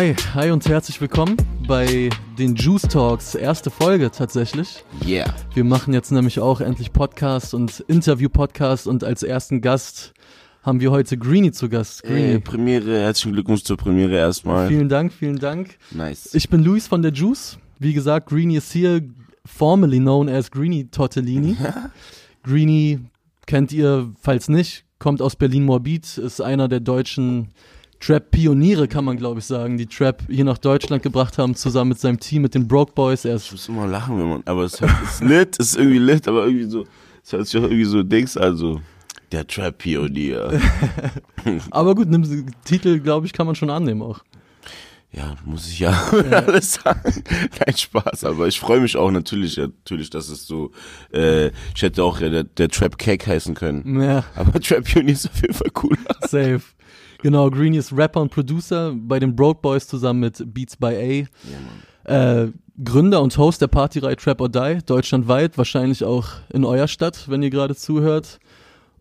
Hi, hi und herzlich willkommen bei den Juice Talks, erste Folge tatsächlich. Yeah. Wir machen jetzt nämlich auch endlich Podcast und Interview-Podcast und als ersten Gast haben wir heute Greenie zu Gast. Greenie. Hey, Premiere, herzlichen Glückwunsch zur Premiere erstmal. Vielen Dank, vielen Dank. Nice. Ich bin Luis von der Juice. Wie gesagt, Greenie ist hier, formerly known as Greenie Tortellini. Greenie kennt ihr, falls nicht, kommt aus Berlin-Morbid, ist einer der deutschen Trap-Pioniere, kann man glaube ich sagen, die Trap hier nach Deutschland gebracht haben, zusammen mit seinem Team, mit den Broke Boys. Er ich ist muss immer lachen, wenn man, aber es hört- es ist lit, es ist irgendwie lit, aber irgendwie so, es hört sich auch irgendwie so Dings, also, der Trap-Pionier. aber gut, nimm den Titel, glaube ich, kann man schon annehmen auch. ja, muss ich ja alles sagen. Kein Spaß, aber ich freue mich auch natürlich, natürlich, dass es so, äh, ich hätte auch der, der Trap-Cake heißen können. Ja, Aber Trap-Pionier ist auf jeden Fall cooler. safe. Genau, Greenie ist Rapper und Producer bei den Broke Boys zusammen mit Beats by A. Ja. Äh, Gründer und Host der Partyreihe Trap or Die, deutschlandweit, wahrscheinlich auch in eurer Stadt, wenn ihr gerade zuhört.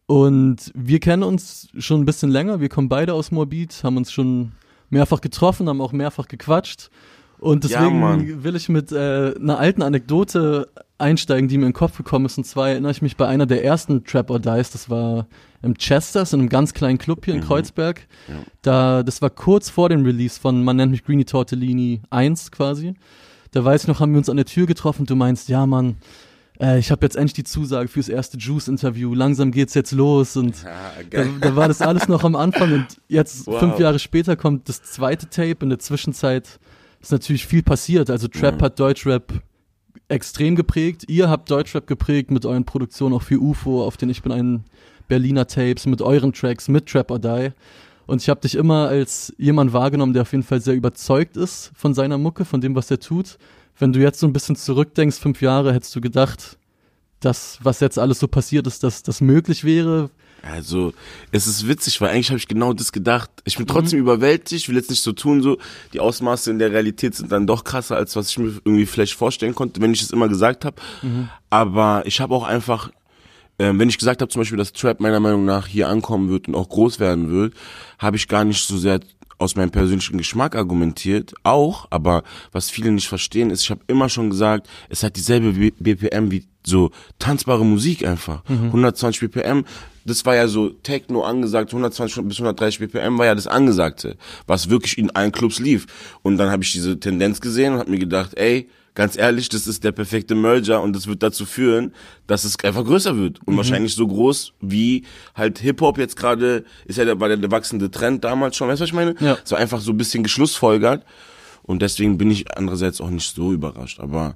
Und wir kennen uns schon ein bisschen länger, wir kommen beide aus Morbid, haben uns schon mehrfach getroffen, haben auch mehrfach gequatscht. Und Ja, deswegen Mann. will ich mit äh, einer alten Anekdote einsteigen, die mir in den Kopf gekommen ist. Und zwar erinnere ich mich bei einer der ersten Trap or Dies, das war im Chesters, in einem ganz kleinen Club hier in Mhm. Kreuzberg. Ja. Da, das war kurz vor dem Release von Man nennt mich Greenie Tortellini 1 quasi. Da weiß ich noch, haben wir uns an der Tür getroffen du meinst, ja Mann, äh, ich habe jetzt endlich die Zusage fürs erste Juice-Interview, langsam geht's jetzt los und Ja, da, da war das alles noch am Anfang und jetzt Wow. fünf Jahre später kommt das zweite Tape. In der Zwischenzeit ist natürlich viel passiert. Also Trap Mhm. hat Deutschrap extrem geprägt. Ihr habt Deutschrap geprägt mit euren Produktionen auch für UFO, auf den Ich bin ein Berliner Tapes, mit euren Tracks, mit Trap or Die. Und ich habe dich immer als jemand wahrgenommen, der auf jeden Fall sehr überzeugt ist von seiner Mucke, von dem, was er tut. Wenn du jetzt so ein bisschen zurückdenkst, fünf Jahre, hättest du gedacht, dass was jetzt alles so passiert ist, dass das möglich wäre. Also, es ist witzig, weil eigentlich habe ich genau das gedacht. Ich bin trotzdem überwältigt, ich will jetzt nicht so tun, so die Ausmaße in der Realität sind dann doch krasser, als was ich mir irgendwie vielleicht vorstellen konnte, wenn ich es immer gesagt habe. Aber ich habe auch einfach, ähm, wenn ich gesagt habe zum Beispiel, dass Trap meiner Meinung nach hier ankommen wird und auch groß werden wird, habe ich gar nicht so sehr aus meinem persönlichen Geschmack argumentiert, auch, aber was viele nicht verstehen, ist, ich habe immer schon gesagt, es hat dieselbe B- BPM wie so tanzbare Musik einfach. 120 BPM, das war ja so Techno angesagt, 120 bis 130 BPM war ja das Angesagte, was wirklich in allen Clubs lief. Und dann habe ich diese Tendenz gesehen und habe mir gedacht, ey, ganz ehrlich, das ist der perfekte Merger und das wird dazu führen, dass es einfach größer wird und wahrscheinlich so groß wie halt Hip-Hop jetzt gerade, ist ja der, war der, der wachsende Trend damals schon, weißt du, was ich meine? Ja. So einfach so ein bisschen geschlussfolgert und deswegen bin ich andererseits auch nicht so überrascht, aber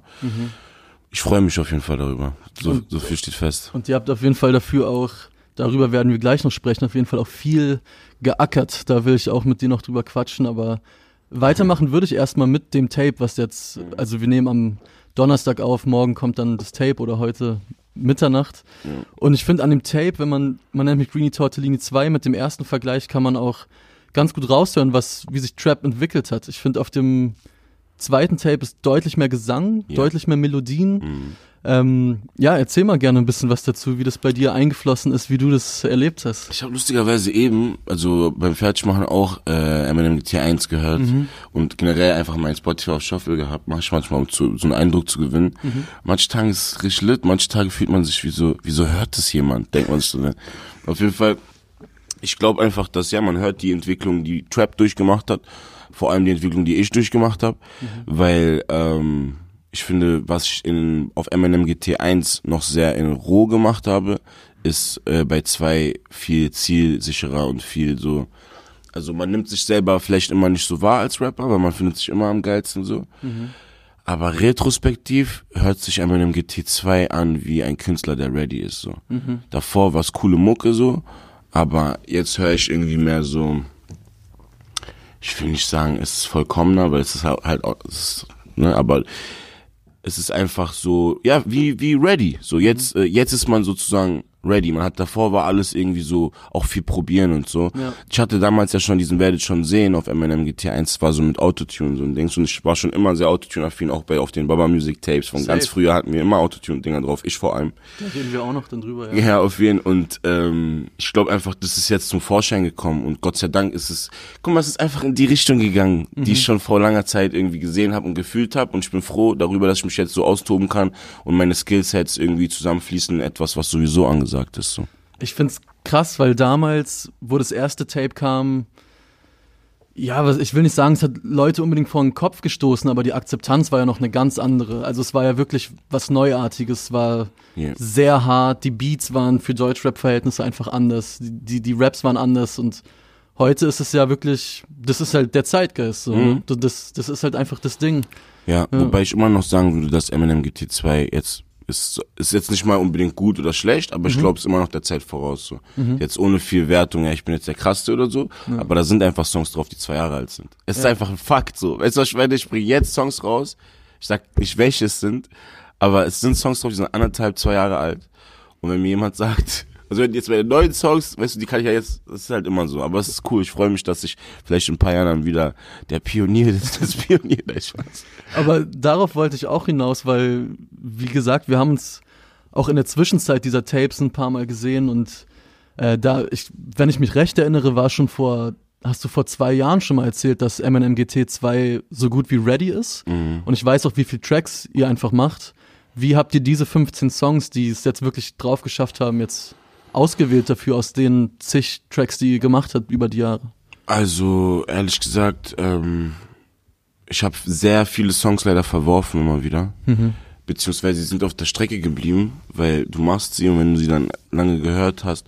ich freue mich auf jeden Fall darüber. So, so viel steht fest. Und ihr habt auf jeden Fall dafür auch, darüber werden wir gleich noch sprechen, auf jeden Fall auch viel geackert. Da will ich auch mit dir noch drüber quatschen, aber weitermachen würde ich erstmal mit dem Tape, was jetzt, also wir nehmen am Donnerstag auf, morgen kommt dann das Tape oder heute Mitternacht. Und ich finde an dem Tape, wenn man, man nennt mich Greenie Tortellini 2, mit dem ersten Vergleich kann man auch ganz gut raushören, was, wie sich Trap entwickelt hat. Ich finde auf dem zweiten Tape ist deutlich mehr Gesang, Ja. deutlich mehr Melodien. Mhm. Ähm, ja, erzähl mal gerne ein bisschen was dazu, wie das bei dir eingeflossen ist, wie du das erlebt hast. Ich habe lustigerweise eben, also beim Fertigmachen auch äh, Eminem T1 gehört und generell einfach mein Spotify auf Shuffle gehabt, mach ich manchmal, um zu, so einen Eindruck zu gewinnen. Manche Tage ist es richtig lit, manche Tage fühlt man sich wie so, wieso hört das jemand, denkt man sich so. Ne? Auf jeden Fall, ich glaube einfach, dass ja, man hört die Entwicklung, die Trap durchgemacht hat, vor allem die Entwicklung, die ich durchgemacht habe, weil ähm, ich finde, was ich in, auf Eminem GT1 noch sehr in roh gemacht habe, ist äh, bei zwei viel zielsicherer und viel so. Also man nimmt sich selber vielleicht immer nicht so wahr als Rapper, weil man findet sich immer am geilsten so. Aber retrospektiv hört sich Eminem GT2 an wie ein Künstler, der ready ist so. Davor war es coole Mucke so, aber jetzt höre ich irgendwie mehr so. Ich will nicht sagen, es ist vollkommener, weil es ist halt, auch, es ist, ne, aber es ist einfach so, ja, wie, wie ready. So jetzt, äh, jetzt ist man sozusagen ready. Man hat davor war alles irgendwie so auch viel probieren und so. Ja. Ich hatte damals ja schon diesen werdet schon sehen auf Eminem GT1 war so mit Autotune so ein Ding und ich war schon immer sehr Autotune affin auch bei auf den Baba Music Tapes von Safe. ganz früher hatten wir immer Autotune Dinger drauf, ich vor allem. Da reden wir auch noch dann drüber, ja. Ja, auf jeden und ähm, ich glaube einfach, das ist jetzt zum Vorschein gekommen und Gott sei Dank ist es, guck mal, es ist einfach in die Richtung gegangen, die ich schon vor langer Zeit irgendwie gesehen habe und gefühlt habe und ich bin froh darüber, dass ich mich jetzt so austoben kann und meine Skillsets irgendwie zusammenfließen in etwas, was sowieso angesagt ist. So. Ich find's krass, weil damals, wo das erste Tape kam, ja, was, ich will nicht sagen, es hat Leute unbedingt vor den Kopf gestoßen, aber die Akzeptanz war ja noch eine ganz andere. Also es war ja wirklich was Neuartiges, war Yeah. sehr hart, die Beats waren für Deutschrap-Verhältnisse einfach anders, die, die, Raps waren anders und heute ist es ja wirklich, das ist halt der Zeitgeist, so. Mhm. Das, das ist halt einfach das Ding. Ja, wobei ich immer noch sagen würde, dass Eminem GT2 jetzt ist, ist jetzt nicht mal unbedingt gut oder schlecht, aber ich glaube, es ist immer noch der Zeit voraus. So. Jetzt ohne viel Wertung, ja, ich bin jetzt der krasseste oder so, aber da sind einfach Songs drauf, die zwei Jahre alt sind. Es ist einfach ein Fakt so. Weißt du, was ich meine? Ich bringe jetzt Songs raus, ich sag nicht, welche es sind, aber es sind Songs drauf, die sind anderthalb, zwei Jahre alt. Und wenn mir jemand sagt, also jetzt bei den neuen Songs, weißt du, die kann ich ja jetzt, das ist halt immer so, aber es ist cool, ich freue mich, dass ich vielleicht in ein paar Jahren dann wieder der Pionier des, des Pionier, ich weiß. Aber darauf wollte ich auch hinaus, weil, wie gesagt, wir haben uns auch in der Zwischenzeit dieser Tapes ein paar Mal gesehen und äh, da, ich, wenn ich mich recht erinnere, war schon vor, hast du vor zwei Jahren schon mal erzählt, dass Eminem GT 2 so gut wie ready ist. Und ich weiß auch, wie viele Tracks ihr einfach macht. Wie habt ihr diese 15 Songs, die es jetzt wirklich drauf geschafft haben, jetzt ausgewählt dafür aus den zig Tracks, die ihr gemacht habt über die Jahre? Also, ehrlich gesagt, ähm, ich habe sehr viele Songs leider verworfen immer wieder. Beziehungsweise sie sind auf der Strecke geblieben, weil du machst sie und wenn du sie dann lange gehört hast.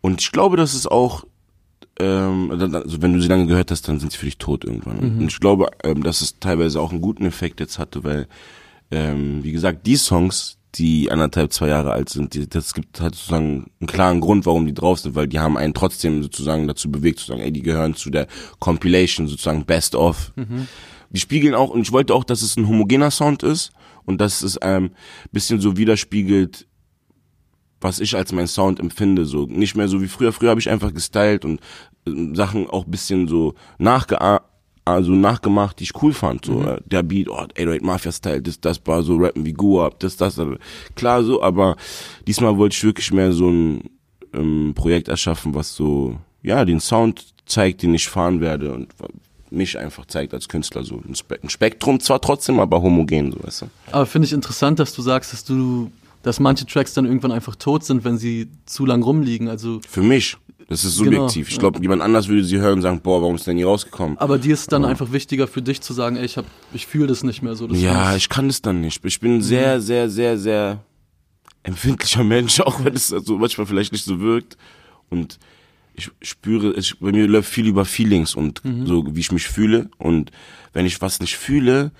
Und ich glaube, dass es auch, ähm, also wenn du sie lange gehört hast, dann sind sie für dich tot irgendwann. Und ich glaube, ähm, dass es teilweise auch einen guten Effekt jetzt hatte, weil, ähm, wie gesagt, die Songs, die anderthalb, zwei Jahre alt sind, die, das gibt halt sozusagen einen klaren Grund, warum die drauf sind, weil die haben einen trotzdem sozusagen dazu bewegt, zu sagen, ey, die gehören zu der Compilation, sozusagen Best of. Die spiegeln auch, und ich wollte auch, dass es ein homogener Sound ist und dass es ähm, bisschen so widerspiegelt, was ich als mein Sound empfinde, so nicht mehr so wie früher. Früher habe ich einfach gestylt und äh, Sachen auch bisschen so nachgeah also nachgemacht, die ich cool fand. So äh, der Beat, oh, 808 Mafia Style, das, das war so rappen wie Guap, das, das, das. Klar so, aber diesmal wollte ich wirklich mehr so ein ähm, Projekt erschaffen, was so ja den Sound zeigt, den ich fahren werde und mich einfach zeigt als Künstler so ein, Spe ein Spektrum zwar trotzdem, aber homogen, so weißt du. Aber finde ich interessant, dass du sagst, dass du, dass manche Tracks dann irgendwann einfach tot sind, wenn sie zu lang rumliegen. Also, Für mich. Das ist Genau, subjektiv. ich ja. glaube, jemand anders würde sie hören und sagen, boah, warum ist denn nie rausgekommen? aber dir ist dann Ja. einfach wichtiger für dich zu sagen, ey, ich hab, ich fühle das nicht mehr so. Ja, ich kann das dann nicht. Ich bin sehr, sehr, sehr, sehr empfindlicher Mensch, auch wenn es so manchmal vielleicht nicht so wirkt. Und ich spüre, ich, bei mir läuft viel über Feelings und so, wie ich mich fühle. Und wenn ich was nicht fühle,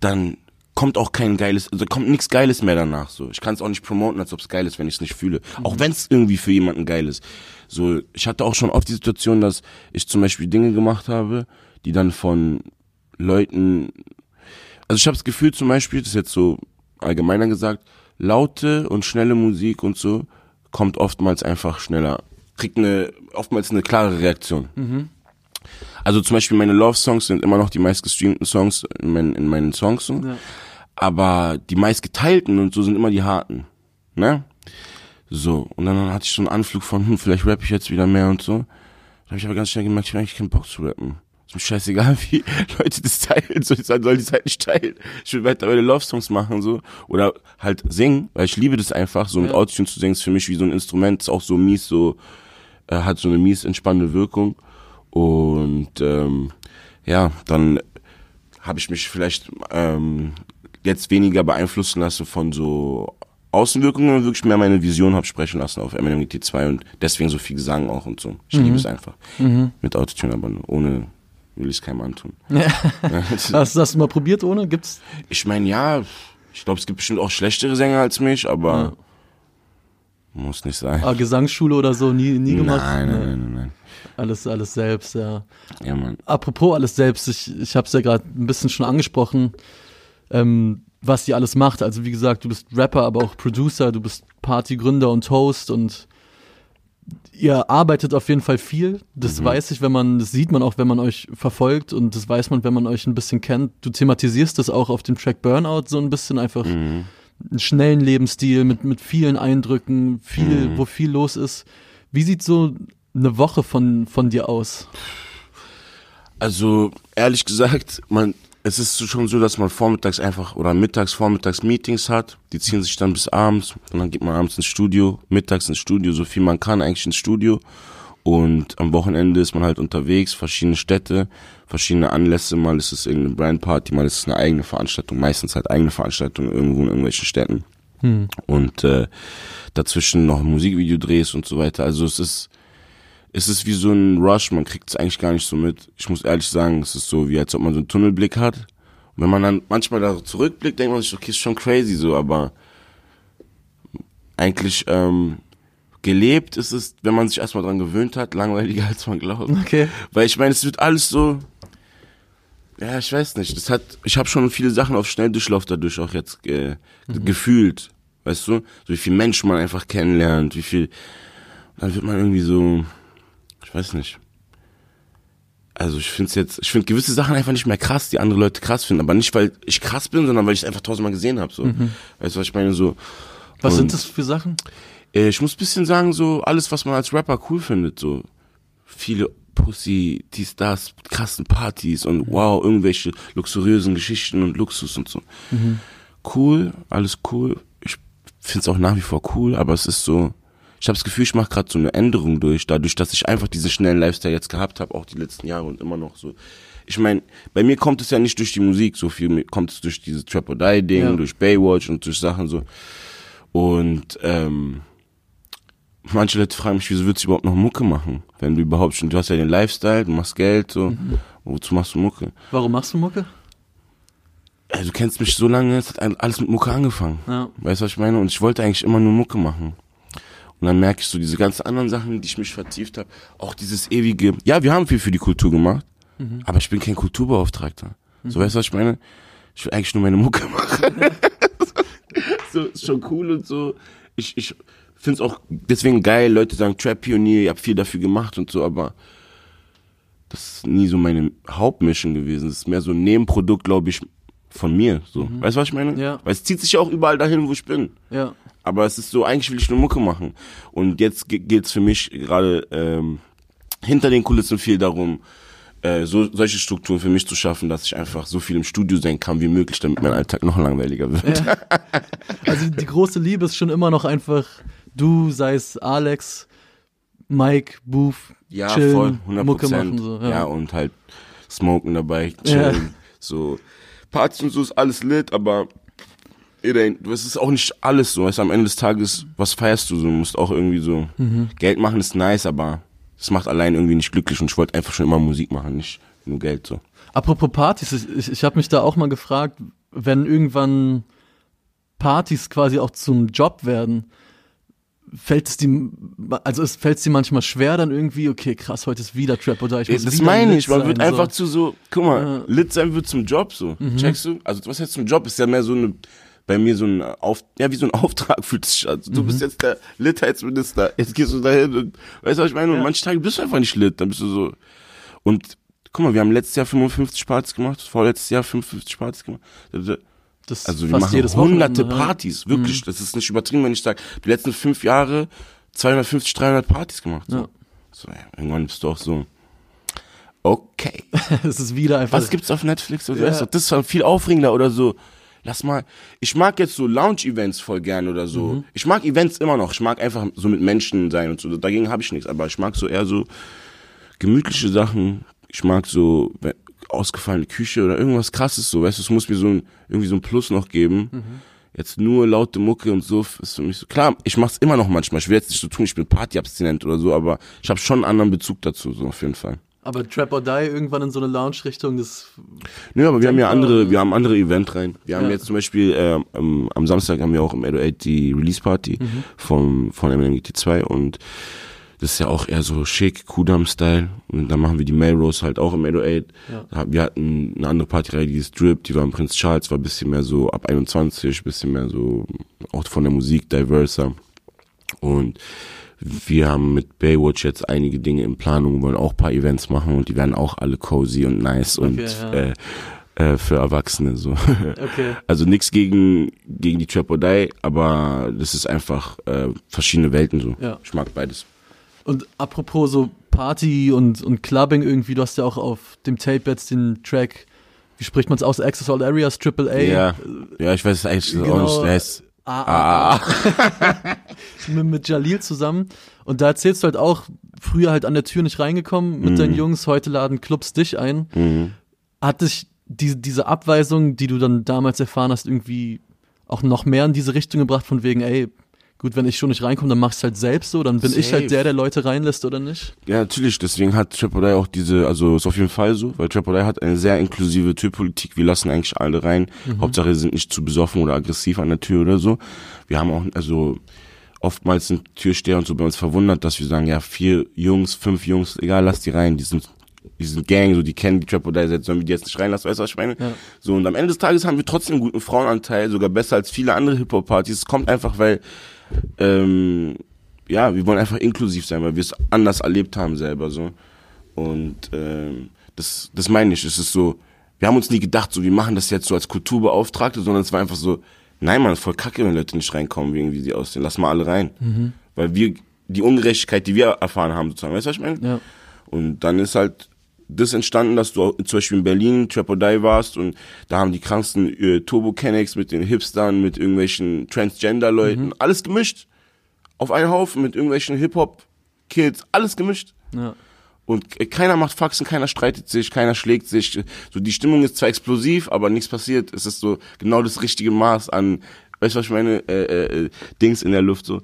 dann kommt auch kein geiles, also kommt nichts Geiles mehr danach. So, ich kann es auch nicht promoten, als ob es geil ist, wenn ich es nicht fühle. Auch wenn es irgendwie für jemanden geil ist. So, ich hatte auch schon oft die Situation, dass ich zum Beispiel Dinge gemacht habe, die dann von Leuten also ich habe das Gefühl zum Beispiel, das ist jetzt so allgemeiner gesagt, laute und schnelle Musik und so kommt oftmals einfach schneller, kriegt eine oftmals eine klare Reaktion. Also zum Beispiel meine Love-Songs sind immer noch die meistgestreamten Songs in meinen, in meinen Songs, so. Ja. aber die meistgeteilten und so sind immer die harten, ne? So, und dann hatte ich so einen Anflug von, hm, vielleicht rappe ich jetzt wieder mehr und so. Da habe ich aber ganz schnell gemerkt, ich habe eigentlich keinen Bock zu rappen. Ist mir scheißegal, wie Leute das teilen, so, ich soll die Zeit nicht teilen. Ich will weiter meine Love-Songs machen, so. Oder halt singen, weil ich liebe das einfach, so mit Ja. Autotune zu singen, ist für mich wie so ein Instrument, ist auch so mies, so, äh, hat so eine mies entspannende Wirkung. Und, ähm, ja, dann habe ich mich vielleicht ähm, jetzt weniger beeinflussen lassen von so Außenwirkungen wirklich mehr meine Vision habe sprechen lassen auf Eminem GT2 und deswegen so viel Gesang auch und so. Ich liebe es einfach. Mit Autotune, aber ohne will ich es keinem antun. Hast, hast du mal probiert ohne? Gibt's? ich meine, ja, ich glaube, es gibt bestimmt auch schlechtere Sänger als mich, aber muss nicht sein. Ah, Gesangsschule oder so nie, nie gemacht? Nein, nein, nein, nein, nein. Alles, alles selbst, ja. Ja, Mann. Apropos alles selbst, ich, ich habe es ja gerade ein bisschen schon angesprochen. Ähm, was ihr alles macht. Also wie gesagt, du bist Rapper, aber auch Producer, du bist Partygründer und Host und ihr arbeitet auf jeden Fall viel. Das mhm. weiß ich, wenn man, das sieht man auch, wenn man euch verfolgt und das weiß man, wenn man euch ein bisschen kennt. Du thematisierst das auch auf dem Track Burnout so ein bisschen einfach mhm. einen schnellen Lebensstil mit, mit vielen Eindrücken, viel, mhm. wo viel los ist. Wie sieht so eine Woche von, von dir aus? Also, ehrlich gesagt, man, es ist schon so, dass man vormittags einfach oder mittags, vormittags Meetings hat. Die ziehen sich dann bis abends und dann geht man abends ins Studio, mittags ins Studio, so viel man kann eigentlich ins Studio. Und am Wochenende ist man halt unterwegs, verschiedene Städte, verschiedene Anlässe. Mal ist es irgendeine Brandparty, mal ist es eine eigene Veranstaltung, meistens halt eigene Veranstaltung irgendwo in irgendwelchen Städten. Hm. Und äh, dazwischen noch Musikvideodrehs und so weiter. Also es ist es ist wie so ein Rush, man kriegt es eigentlich gar nicht so mit. Ich muss ehrlich sagen, es ist so, wie als ob man so einen Tunnelblick hat. Und wenn man dann manchmal da zurückblickt, denkt man sich, okay, ist schon crazy so, aber eigentlich ähm, gelebt ist es, wenn man sich erstmal dran gewöhnt hat, langweiliger als man glaubt. Okay. Weil ich meine, es wird alles so, ja, ich weiß nicht. Das hat, ich habe schon viele Sachen auf Schnelldurchlauf dadurch auch jetzt äh, mhm. gefühlt, weißt du, so wie viel Menschen man einfach kennenlernt, wie viel, dann wird man irgendwie so, ich weiß nicht. Also ich finde jetzt, ich finde gewisse Sachen einfach nicht mehr krass, die andere Leute krass finden, aber nicht weil ich krass bin, sondern weil ich es einfach tausendmal gesehen habe. So, mhm. weißt du, was ich meine? So. Was und, sind das für Sachen? Äh, ich muss bisschen sagen, so alles, was man als Rapper cool findet, so viele Pussy, dies, das, krassen Partys und wow, irgendwelche luxuriösen Geschichten und Luxus und so. Mhm. Cool, alles cool. Ich finde es auch nach wie vor cool, aber es ist so, ich habe das Gefühl, ich mache gerade so eine Änderung durch, dadurch, dass ich einfach diesen schnellen Lifestyle jetzt gehabt habe, auch die letzten Jahre und immer noch so. Ich meine, bei mir kommt es ja nicht durch die Musik so viel, kommt es durch dieses Trap or Die Ding, ja. durch Baywatch und durch Sachen so. Und ähm, manche Leute fragen mich, wieso würdest du überhaupt noch Mucke machen? Wenn du überhaupt schon, du hast ja den Lifestyle, du machst Geld, so. Mhm. Wozu machst du Mucke? Warum machst du Mucke? Ja, du kennst mich so lange, es hat alles mit Mucke angefangen. Ja. Weißt du, was ich meine? Und ich wollte eigentlich immer nur Mucke machen. Und dann merke ich so diese ganzen anderen Sachen, die ich mich vertieft habe, auch dieses ewige, ja, wir haben viel für die Kultur gemacht, mhm. aber ich bin kein Kulturbeauftragter. Mhm. So weißt du, was ich meine? Ich will eigentlich nur meine Mucke machen. so, ist schon cool und so. Ich, ich finde es auch deswegen geil, Leute sagen Trap-Pionier, ihr habt viel dafür gemacht und so, aber das ist nie so meine Hauptmission gewesen. Das ist mehr so ein Nebenprodukt, glaube ich, von mir. So. Mhm. Weißt du, was ich meine? Ja. Weil es zieht sich ja auch überall dahin, wo ich bin. Ja. Aber es ist so, eigentlich will ich nur Mucke machen. Und jetzt geht es für mich gerade ähm, hinter den Kulissen viel darum, äh, so, solche Strukturen für mich zu schaffen, dass ich einfach so viel im Studio sein kann wie möglich, damit mein Alltag noch langweiliger wird. Ja. Also die große Liebe ist schon immer noch einfach du, sei es Alex, Mike, Booth, ja, chillen, voll, 100%. Mucke machen. So, ja. ja, und halt smoken dabei, chillen, ja. so Partys und so ist alles lit, aber es ist auch nicht alles so. Weißt, am Ende des Tages, was feierst du so? Du musst auch irgendwie so. Mhm. Geld machen ist nice, aber es macht allein irgendwie nicht glücklich und ich wollte einfach schon immer Musik machen, nicht nur Geld so. Apropos Partys, ich, ich habe mich da auch mal gefragt, wenn irgendwann Partys quasi auch zum Job werden, fällt es die, also es fällt es dir manchmal schwer dann irgendwie, okay, krass, heute ist wieder Trap oder ich muss Das meine ich, man wird einfach zu so, guck mal, ja. lit sein wird zum Job so, mhm. checkst du? Also was heißt zum Job, ist ja mehr so eine, bei mir so ein Auf, ja wie so ein Auftrag fühlt sich an. Du mhm. bist jetzt der Litheitsminister, jetzt gehst du dahin und, weißt du was ich meine? Und ja. manche Tage bist du einfach nicht lit, dann bist du so, und guck mal, wir haben letztes Jahr 55 Partys gemacht, vorletztes Jahr 55 Partys gemacht. Das also wir machen hunderte Partys, wirklich. Mhm. Das ist nicht übertrieben, wenn ich sage, die letzten fünf Jahre 250, 300 Partys gemacht. So. Ja. So, ja, irgendwann bist du auch so, okay. es ist wieder einfach. Was gibt's auf Netflix? Oder ja. weißt du, das ist viel aufregender oder so. Lass mal, ich mag jetzt so Lounge-Events voll gern oder so. Mhm. Ich mag Events immer noch. Ich mag einfach so mit Menschen sein und so. Dagegen habe ich nichts. Aber ich mag so eher so gemütliche Sachen. Ich mag so ausgefallene Küche oder irgendwas krasses so, weißt du, es muss mir so ein, irgendwie so ein Plus noch geben. Mhm. Jetzt nur laute Mucke und so ist für mich so. Klar, ich mach's immer noch manchmal. Ich will jetzt nicht so tun, ich bin Partyabstinent oder so, aber ich habe schon einen anderen Bezug dazu, so auf jeden Fall. Aber Trap or Die irgendwann in so eine Lounge-Richtung, das. Nö, aber wir haben ja andere, wir haben andere Event rein. Wir haben ja. jetzt zum Beispiel äh, am, am Samstag haben wir auch im 808 die Release Party mhm. vom, von MNGT2 und Das ist ja auch eher so schick, Kudam-Style. Und dann machen wir die Melrose halt auch im 808. Ja. Wir hatten eine andere Partyreihe, die ist Drip, die war im Prinz Charles, war ein bisschen mehr so ab 21, bisschen mehr so auch von der Musik diverser. Und wir haben mit Baywatch jetzt einige Dinge in Planung, wollen auch paar Events machen und die werden auch alle cozy und nice okay, und ja. äh, äh, für Erwachsene so. Okay. Also nichts gegen gegen die Trap or Die, aber das ist einfach äh, verschiedene Welten so. Ja. Ich mag beides. Und apropos so Party und und Clubbing irgendwie, du hast ja auch auf dem Tape jetzt den Track wie spricht man es aus? Access All Areas, Triple A. Ja, ja ich weiß es eigentlich genau. auch nicht. Der ist Ah, ah, ah. mit, mit Jalil zusammen. Und da erzählst du halt auch, früher halt an der Tür nicht reingekommen mit mhm. deinen Jungs, heute laden Clubs dich ein. Mhm. Hat dich die, diese Abweisung, die du dann damals erfahren hast, irgendwie auch noch mehr in diese Richtung gebracht, von wegen, ey, gut, wenn ich schon nicht reinkomme, dann mach ich's halt selbst so, dann bin Safe. ich halt der, der Leute reinlässt oder nicht? Ja, natürlich, deswegen hat Trapodai auch diese, also ist auf jeden Fall so, weil Trapodai hat eine sehr inklusive Türpolitik, wir lassen eigentlich alle rein, mhm. Hauptsache sind nicht zu besoffen oder aggressiv an der Tür oder so. Wir haben auch, also oftmals sind Türsteher und so bei uns verwundert, dass wir sagen, ja, vier Jungs, fünf Jungs, egal, lass die rein, die sind die sind Gang, so die kennen die Trap oder sollen wir die jetzt nicht reinlassen, weißt du, was ich meine? Ja. So, und am Ende des Tages haben wir trotzdem einen guten Frauenanteil, sogar besser als viele andere Hip-Hop-Partys. Es kommt einfach, weil ähm, ja, wir wollen einfach inklusiv sein, weil wir es anders erlebt haben selber so. Und ähm, das, das meine ich. Es ist so, wir haben uns nie gedacht, so wir machen das jetzt so als Kulturbeauftragte, sondern es war einfach so, nein, man, voll kacke, wenn Leute nicht reinkommen, wie irgendwie sie aussehen. Lass mal alle rein. Mhm. Weil wir, die Ungerechtigkeit, die wir erfahren haben, sozusagen, weißt du, was ich meine? Ja. Und dann ist halt das entstanden, dass du zum Beispiel in Berlin Trapodie warst und da haben die kranksten äh, Turbo Kennex mit den Hipstern, mit irgendwelchen Transgender-Leuten, mhm. alles gemischt. Auf einen Haufen mit irgendwelchen Hip-Hop-Kids, alles gemischt. Ja. Und keiner macht Faxen, keiner streitet sich, keiner schlägt sich. So die Stimmung ist zwar explosiv, aber nichts passiert. Es ist so genau das richtige Maß an, weißt du was ich meine, äh, äh, äh Dings in der Luft so.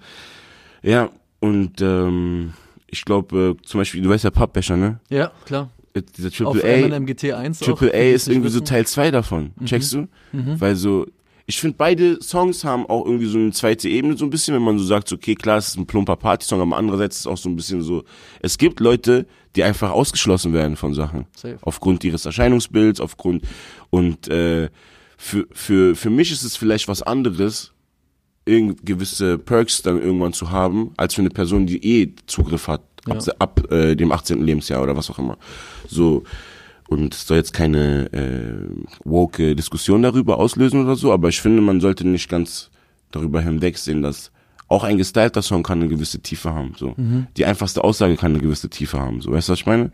Ja, und ähm, ich glaube, äh, zum Beispiel, du weißt ja Pappbecher, ne? Ja, klar dieser Triple A, MGT1 Triple A ist irgendwie wissen. so Teil 2 davon. Mhm. Checkst du? Mhm. Weil so, ich finde beide Songs haben auch irgendwie so eine zweite Ebene so ein bisschen, wenn man so sagt, okay, klar, es ist ein plumper Party-Song, aber andererseits ist es auch so ein bisschen so, es gibt Leute, die einfach ausgeschlossen werden von Sachen. Safe. Aufgrund ihres Erscheinungsbilds, aufgrund, und, äh, für, für, für mich ist es vielleicht was anderes, gewisse Perks dann irgendwann zu haben, als für eine Person, die eh Zugriff hat ab, ja. ab äh, dem 18. Lebensjahr oder was auch immer. So und es soll jetzt keine äh, woke Diskussion darüber auslösen oder so, aber ich finde, man sollte nicht ganz darüber hinwegsehen, dass auch ein gestylter Song kann eine gewisse Tiefe haben. So, mhm. die einfachste Aussage kann eine gewisse Tiefe haben. So, weißt du, was ich meine?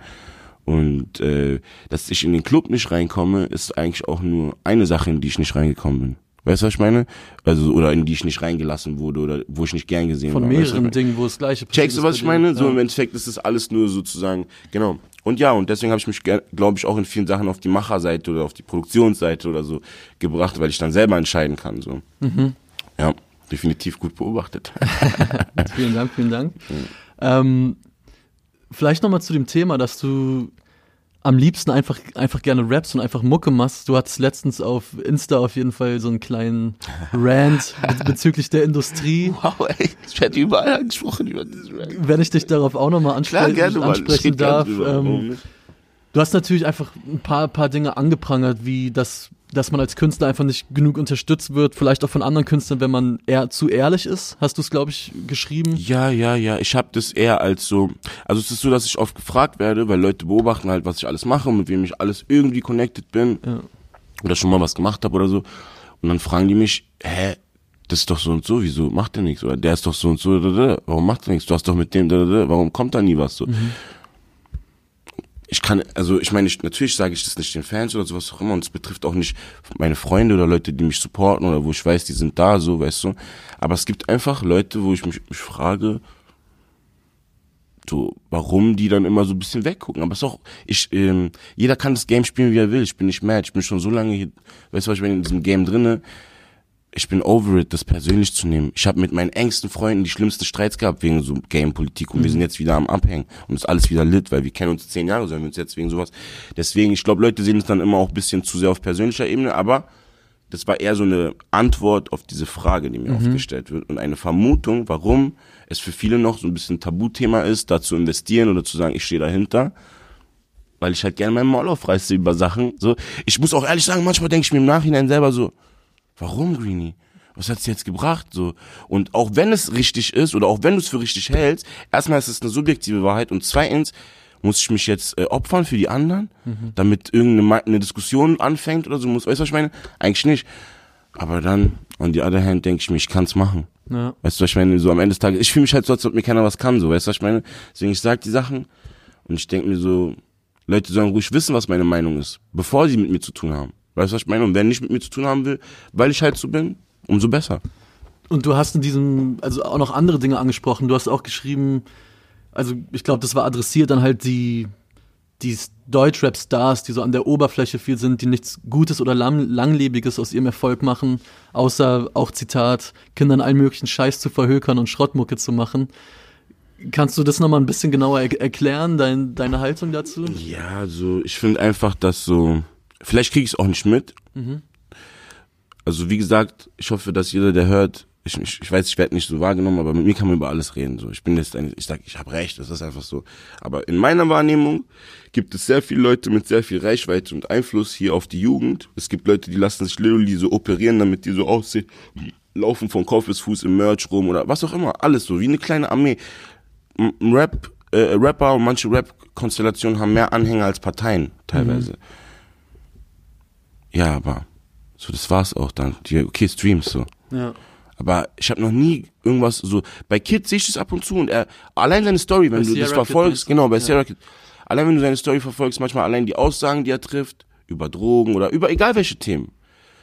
Und äh, dass ich in den Club nicht reinkomme, ist eigentlich auch nur eine Sache, in die ich nicht reingekommen bin. Weißt du, was ich meine? Also, oder in die ich nicht reingelassen wurde oder wo ich nicht gern gesehen Von war. Von mehreren weißt du, Dingen, wo es gleiche passiert Checkst du, was ich meine? So im Endeffekt ist das alles nur sozusagen, genau. Und ja, und deswegen habe ich mich, glaube ich, auch in vielen Sachen auf die Macherseite oder auf die Produktionsseite oder so gebracht, weil ich dann selber entscheiden kann. So. Mhm. Ja, definitiv gut beobachtet. vielen Dank, vielen Dank. Mhm. Ähm, vielleicht nochmal zu dem Thema, dass du am liebsten einfach, einfach gerne Raps und einfach Mucke machst. Du hattest letztens auf Insta auf jeden Fall so einen kleinen Rant bezüglich der Industrie. Wow, ey, ich werde überall angesprochen über dieses Rant. Wenn ich dich darauf auch nochmal ansprechen, Klar, gerne, ansprechen darf. Ähm, du hast natürlich einfach ein paar, paar Dinge angeprangert, wie das dass man als Künstler einfach nicht genug unterstützt wird, vielleicht auch von anderen Künstlern, wenn man eher zu ehrlich ist. Hast du es, glaube ich, geschrieben? Ja, ja, ja. Ich habe das eher als so, also es ist so, dass ich oft gefragt werde, weil Leute beobachten halt, was ich alles mache, mit wem ich alles irgendwie connected bin ja. oder schon mal was gemacht habe oder so. Und dann fragen die mich, hä, das ist doch so und so, wieso macht der nichts? Oder der ist doch so und so, warum macht er nichts? Du hast doch mit dem, warum kommt da nie was? So. Mhm kann, also ich meine, ich, natürlich sage ich das nicht den Fans oder sowas auch immer und es betrifft auch nicht meine Freunde oder Leute, die mich supporten oder wo ich weiß, die sind da, so, weißt du. Aber es gibt einfach Leute, wo ich mich, mich frage, so, warum die dann immer so ein bisschen weggucken. Aber es ist auch, ich, ähm, jeder kann das Game spielen, wie er will. Ich bin nicht mad, ich bin schon so lange hier, weißt du was, ich bin in diesem Game drinne ich bin over it, das persönlich zu nehmen. Ich habe mit meinen engsten Freunden die schlimmsten Streits gehabt wegen so Game-Politik und mhm. wir sind jetzt wieder am Abhängen und ist alles wieder lit, weil wir kennen uns zehn Jahre, sollen wir uns jetzt wegen sowas. Deswegen, ich glaube, Leute sehen es dann immer auch ein bisschen zu sehr auf persönlicher Ebene, aber das war eher so eine Antwort auf diese Frage, die mir oft gestellt wird und eine Vermutung, warum es für viele noch so ein bisschen Tabuthema ist, da zu investieren oder zu sagen, ich stehe dahinter, weil ich halt gerne meinen Maul aufreiße über Sachen. So, ich muss auch ehrlich sagen, manchmal denke ich mir im Nachhinein selber so, warum Greenie? Was hat's jetzt gebracht? So und auch wenn es richtig ist oder auch wenn du es für richtig hältst, erstmal ist es eine subjektive Wahrheit und zweitens muss ich mich jetzt äh, opfern für die anderen, damit irgendeine eine Diskussion anfängt oder so. Muss, weißt du, was ich meine? Eigentlich nicht. Aber dann, on the other hand, denke ich mir, ich kann's machen. Ja. Weißt du, was ich meine? So am Ende des Tages, ich fühle mich halt so, als ob mir keiner was kann, so, weißt du, was ich meine? Deswegen, ich sag die Sachen und ich denke mir so, Leute sollen ruhig wissen, was meine Meinung ist, bevor sie mit mir zu tun haben. Weißt du, was ich meine? Und wer nicht mit mir zu tun haben will, weil ich halt so bin, umso besser. Und du hast in diesem, also auch noch andere Dinge angesprochen. Du hast auch geschrieben, also ich glaube, das war adressiert dann halt die, die Deutschrap-Stars, die so an der Oberfläche viel sind, die nichts Gutes oder lang, Langlebiges aus ihrem Erfolg machen, außer auch Zitat, Kindern allen möglichen Scheiß zu verhökern und Schrottmucke zu machen. Kannst du das nochmal ein bisschen genauer er erklären, dein, deine Haltung dazu? Ja, also ich finde einfach, dass so, vielleicht kriege ich es auch nicht mit. Also wie gesagt, ich hoffe, dass jeder, der hört, ich, ich, ich weiß, ich werde nicht so wahrgenommen, aber mit mir kann man über alles reden. So, ich bin jetzt ein, ich sag, ich habe recht, das ist einfach so. Aber in meiner Wahrnehmung gibt es sehr viele Leute mit sehr viel Reichweite und Einfluss hier auf die Jugend. Es gibt Leute, die lassen sich literally so operieren, damit die so aussehen, laufen von Kopf bis Fuß im Merch rum oder was auch immer, alles so wie eine kleine Armee. M- Rap, äh, Rapper und manche Rap-Konstellationen haben mehr Anhänger als Parteien teilweise. Ja, aber so das war's auch dann. Die, okay, Streams so. Ja. Aber ich habe noch nie irgendwas so. Bei Kid sehe ich das ab und zu und er allein seine Story, wenn Bei du das Sierra Kid verfolgst, genau bei Ja. Sierra Kid, allein wenn du seine Story verfolgst, manchmal allein die Aussagen, die er trifft über Drogen oder über egal welche Themen.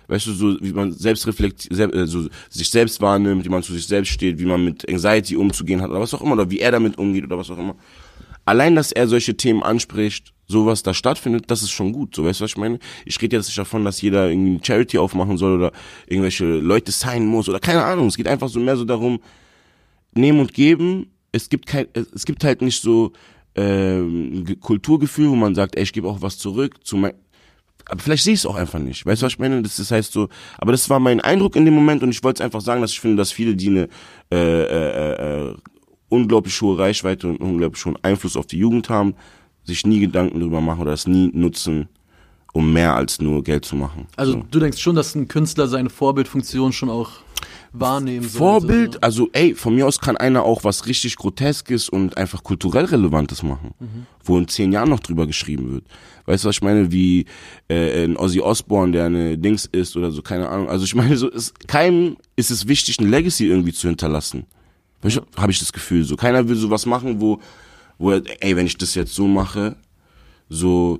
Weißt du, so wie man selbst reflektiert, äh, so sich selbst wahrnimmt, wie man zu sich selbst steht, wie man mit Anxiety umzugehen hat oder was auch immer oder wie er damit umgeht oder was auch immer. Allein, dass er solche Themen anspricht, sowas da stattfindet, das ist schon gut. So, weißt du, was ich meine? Ich rede jetzt nicht davon, dass jeder irgendwie eine Charity aufmachen soll oder irgendwelche Leute signen muss oder keine Ahnung. Es geht einfach so mehr so darum, nehmen und geben. Es gibt kein, es gibt halt nicht so ähm, Ge- Kulturgefühl, wo man sagt, ey, ich gebe auch was zurück zu mein, aber vielleicht sehe ich es auch einfach nicht. Weißt du, was ich meine? Das, das heißt so, aber das war mein Eindruck in dem Moment und ich wollte es einfach sagen, dass ich finde, dass viele, die eine äh, äh, äh, unglaublich hohe Reichweite und unglaublich hohen Einfluss auf die Jugend haben, sich nie Gedanken darüber machen oder das nie nutzen, um mehr als nur Geld zu machen. Also so. du denkst schon, dass ein Künstler seine Vorbildfunktion schon auch wahrnehmen sollte. Vorbild, also ey, von mir aus kann einer auch was richtig Groteskes und einfach kulturell Relevantes machen, wo in zehn Jahren noch drüber geschrieben wird. Weißt du, was ich meine? Wie äh, ein Ozzy Osbourne, der eine Dings ist oder so, keine Ahnung. Also ich meine, so ist keinem ist es wichtig, eine Legacy irgendwie zu hinterlassen. Habe ich das Gefühl. So keiner will sowas machen, wo, wo ey, wenn ich das jetzt so mache, so,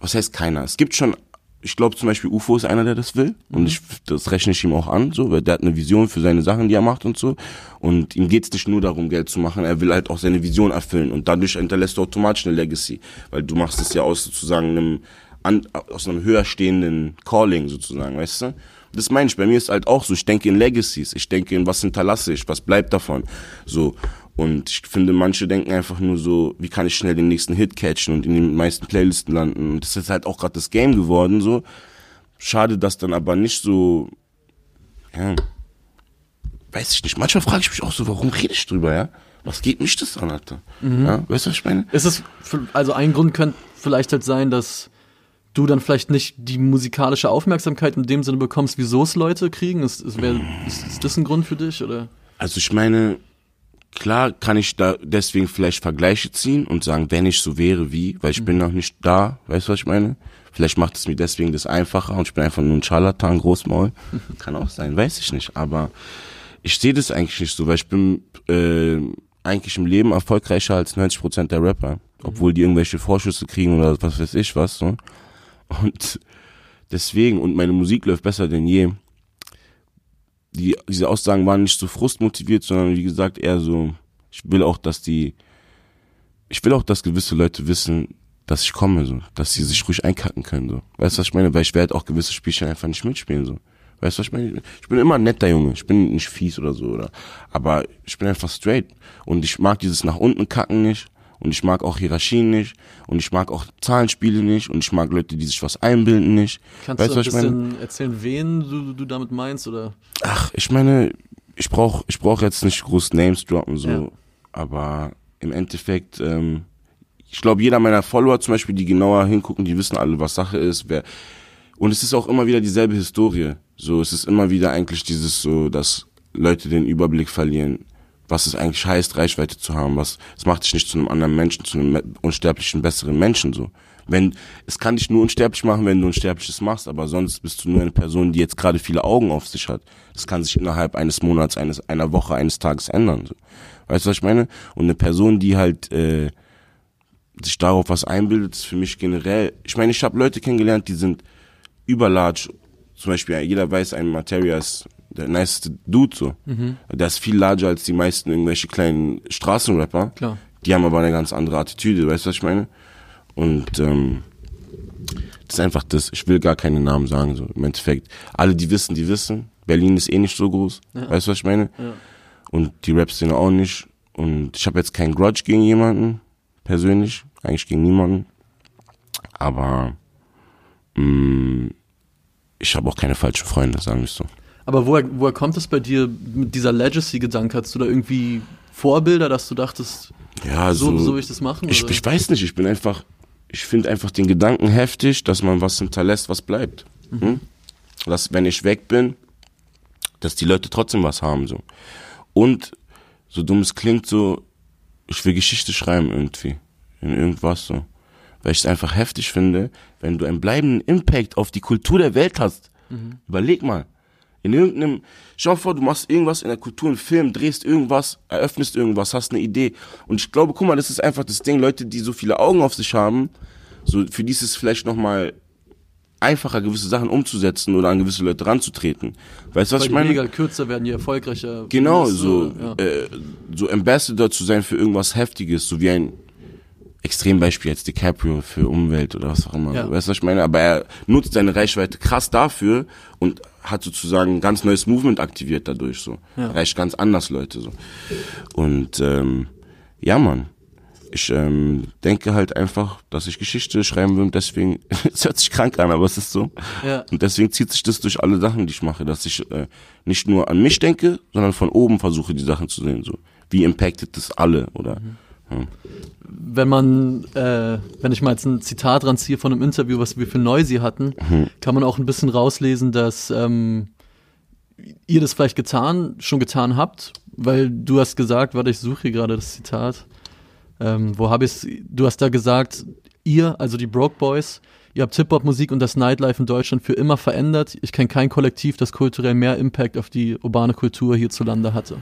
was heißt keiner? Es gibt schon, ich glaube zum Beispiel UFO ist einer, der das will und ich, das rechne ich ihm auch an, so, weil der hat eine Vision für seine Sachen, die er macht und so und ihm geht's nicht nur darum, Geld zu machen, er will halt auch seine Vision erfüllen und dadurch hinterlässt du automatisch eine Legacy, weil du machst es ja aus sozusagen einem, an, aus einem höher stehenden Calling sozusagen, weißt du? Das meine ich, bei mir ist halt auch so, ich denke in Legacies, ich denke in was hinterlasse ich, was bleibt davon, so. Und ich finde, manche denken einfach nur so, wie kann ich schnell den nächsten Hit catchen und in den meisten Playlisten landen. Und das ist halt auch gerade das Game geworden, so. Schade, dass dann aber nicht so, ja, weiß ich nicht. Manchmal frage ich mich auch so, warum rede ich drüber, ja? Was geht mich das an, Alter? Ja, weißt du, was ich meine? Ist es, also ein Grund könnte vielleicht halt sein, dass du dann vielleicht nicht die musikalische Aufmerksamkeit in dem Sinne bekommst, wieso es Leute kriegen? Ist, ist, wär, ist, ist das ein Grund für dich? Oder? Also ich meine, klar kann ich da deswegen vielleicht Vergleiche ziehen und sagen, wenn ich so wäre wie, weil ich bin noch nicht da, weißt du, was ich meine? Vielleicht macht es mir deswegen das einfacher und ich bin einfach nur ein Scharlatan, Großmaul. Kann auch sein, weiß ich nicht. Aber ich sehe das eigentlich nicht so, weil ich bin äh, eigentlich im Leben erfolgreicher als 90% der Rapper. Obwohl die irgendwelche Vorschüsse kriegen oder was weiß ich was. So. Und deswegen, und meine Musik läuft besser denn je die, diese Aussagen waren nicht so frustmotiviert, sondern wie gesagt eher so, ich will auch, dass die, ich will auch, dass gewisse Leute wissen, dass ich komme, so, dass sie sich ruhig einkacken können, so. Weißt du, was ich meine? Weil ich werde auch gewisse Spielchen einfach nicht mitspielen, so. Weißt du, was ich meine? Ich bin immer ein netter Junge. Ich bin nicht fies oder so, oder. Aber ich bin einfach straight. Und ich mag dieses nach unten kacken nicht. Und ich mag auch Hierarchien nicht und ich mag auch Zahlenspiele nicht und ich mag Leute, die sich was einbilden nicht. Kannst weißt du ein was ich meine? bisschen erzählen, wen du, du damit meinst? Oder? Ach, ich meine, ich brauch, ich brauch jetzt nicht groß Names droppen, so, Ja. aber im Endeffekt, ähm, ich glaube, jeder meiner Follower zum Beispiel, die genauer hingucken, die wissen alle, was Sache ist, wer, und es ist auch immer wieder dieselbe Historie. So, es ist immer wieder eigentlich dieses so, dass Leute den Überblick verlieren, was es eigentlich heißt, Reichweite zu haben, was, es macht dich nicht zu einem anderen Menschen, zu einem unsterblichen, besseren Menschen, so. Wenn, es kann dich nur unsterblich machen, wenn du Unsterbliches machst, aber sonst bist du nur eine Person, die jetzt gerade viele Augen auf sich hat. Das kann sich innerhalb eines Monats, eines, einer Woche, eines Tages ändern, so. Weißt du, was ich meine? Und eine Person, die halt, äh, sich darauf was einbildet, ist für mich generell. Ich meine, ich habe Leute kennengelernt, die sind überlarge. Zum Beispiel, jeder weiß, ein Materia ist der niceste Dude so. Der ist viel larger als die meisten irgendwelche kleinen Straßenrapper. Klar. Die haben aber eine ganz andere Attitüde, weißt du, was ich meine? Und ähm, das ist einfach das. Ich will gar keine Namen sagen, so im Endeffekt. Alle, die wissen, die wissen. Berlin ist eh nicht so groß. Weißt du, was ich meine? Ja. Und die Rap-Szene auch nicht. Und ich habe jetzt keinen Grudge gegen jemanden, persönlich. Eigentlich gegen niemanden. Aber mh, ich habe auch keine falschen Freunde, sagen wir so. Aber woher, woher kommt es bei dir mit dieser Legacy-Gedanke? Hast du da irgendwie Vorbilder, dass du dachtest, Ja, so, so, so will ich das machen? ich, ich weiß nicht, ich bin einfach, ich finde einfach den Gedanken heftig, dass man was hinterlässt, was bleibt. Hm? Dass, wenn ich weg bin, dass die Leute trotzdem was haben, so. Und, so dumm es klingt, so, ich will Geschichte schreiben irgendwie. In irgendwas, so. Weil ich es einfach heftig finde, wenn du einen bleibenden Impact auf die Kultur der Welt hast. Überleg mal. In irgendeinem, schau vor, du machst irgendwas in der Kultur, einen Film, drehst irgendwas, eröffnest irgendwas, hast eine Idee. Und ich glaube, guck mal, das ist einfach das Ding, Leute, die so viele Augen auf sich haben, so, für die ist es vielleicht nochmal einfacher, gewisse Sachen umzusetzen oder an gewisse Leute ranzutreten. Weißt du, was Weil ich meine? Wege kürzer werden, je erfolgreicher. Genau, so, Ja. äh, so Ambassador zu sein für irgendwas Heftiges, so wie ein Extrembeispiel jetzt DiCaprio für Umwelt oder was auch immer. Ja. Weißt du, was ich meine? Aber er nutzt seine Reichweite krass dafür und hat sozusagen ein ganz neues Movement aktiviert dadurch, so. Ja. Erreicht ganz anders Leute, so. Und, ähm, ja, Mann. Ich ähm, denke halt einfach, dass ich Geschichte schreiben will und deswegen, es hört sich krank an, aber es ist so. Ja. Und deswegen zieht sich das durch alle Sachen, die ich mache, dass ich äh, nicht nur an mich denke, sondern von oben versuche, die Sachen zu sehen. So, wie impactet das alle? Oder wenn man, äh, wenn ich mal jetzt ein Zitat ranziehe von einem Interview, was wir für Noisy hatten, Mhm. kann man auch ein bisschen rauslesen, dass ähm, ihr das vielleicht getan, schon getan habt, weil du hast gesagt, warte, ich suche hier gerade das Zitat. Ähm, wo habe ich es? Du hast da gesagt, ihr, also die Broke Boys, ihr habt Hip-Hop-Musik und das Nightlife in Deutschland für immer verändert. Ich kenne kein Kollektiv, das kulturell mehr Impact auf die urbane Kultur hierzulande hatte.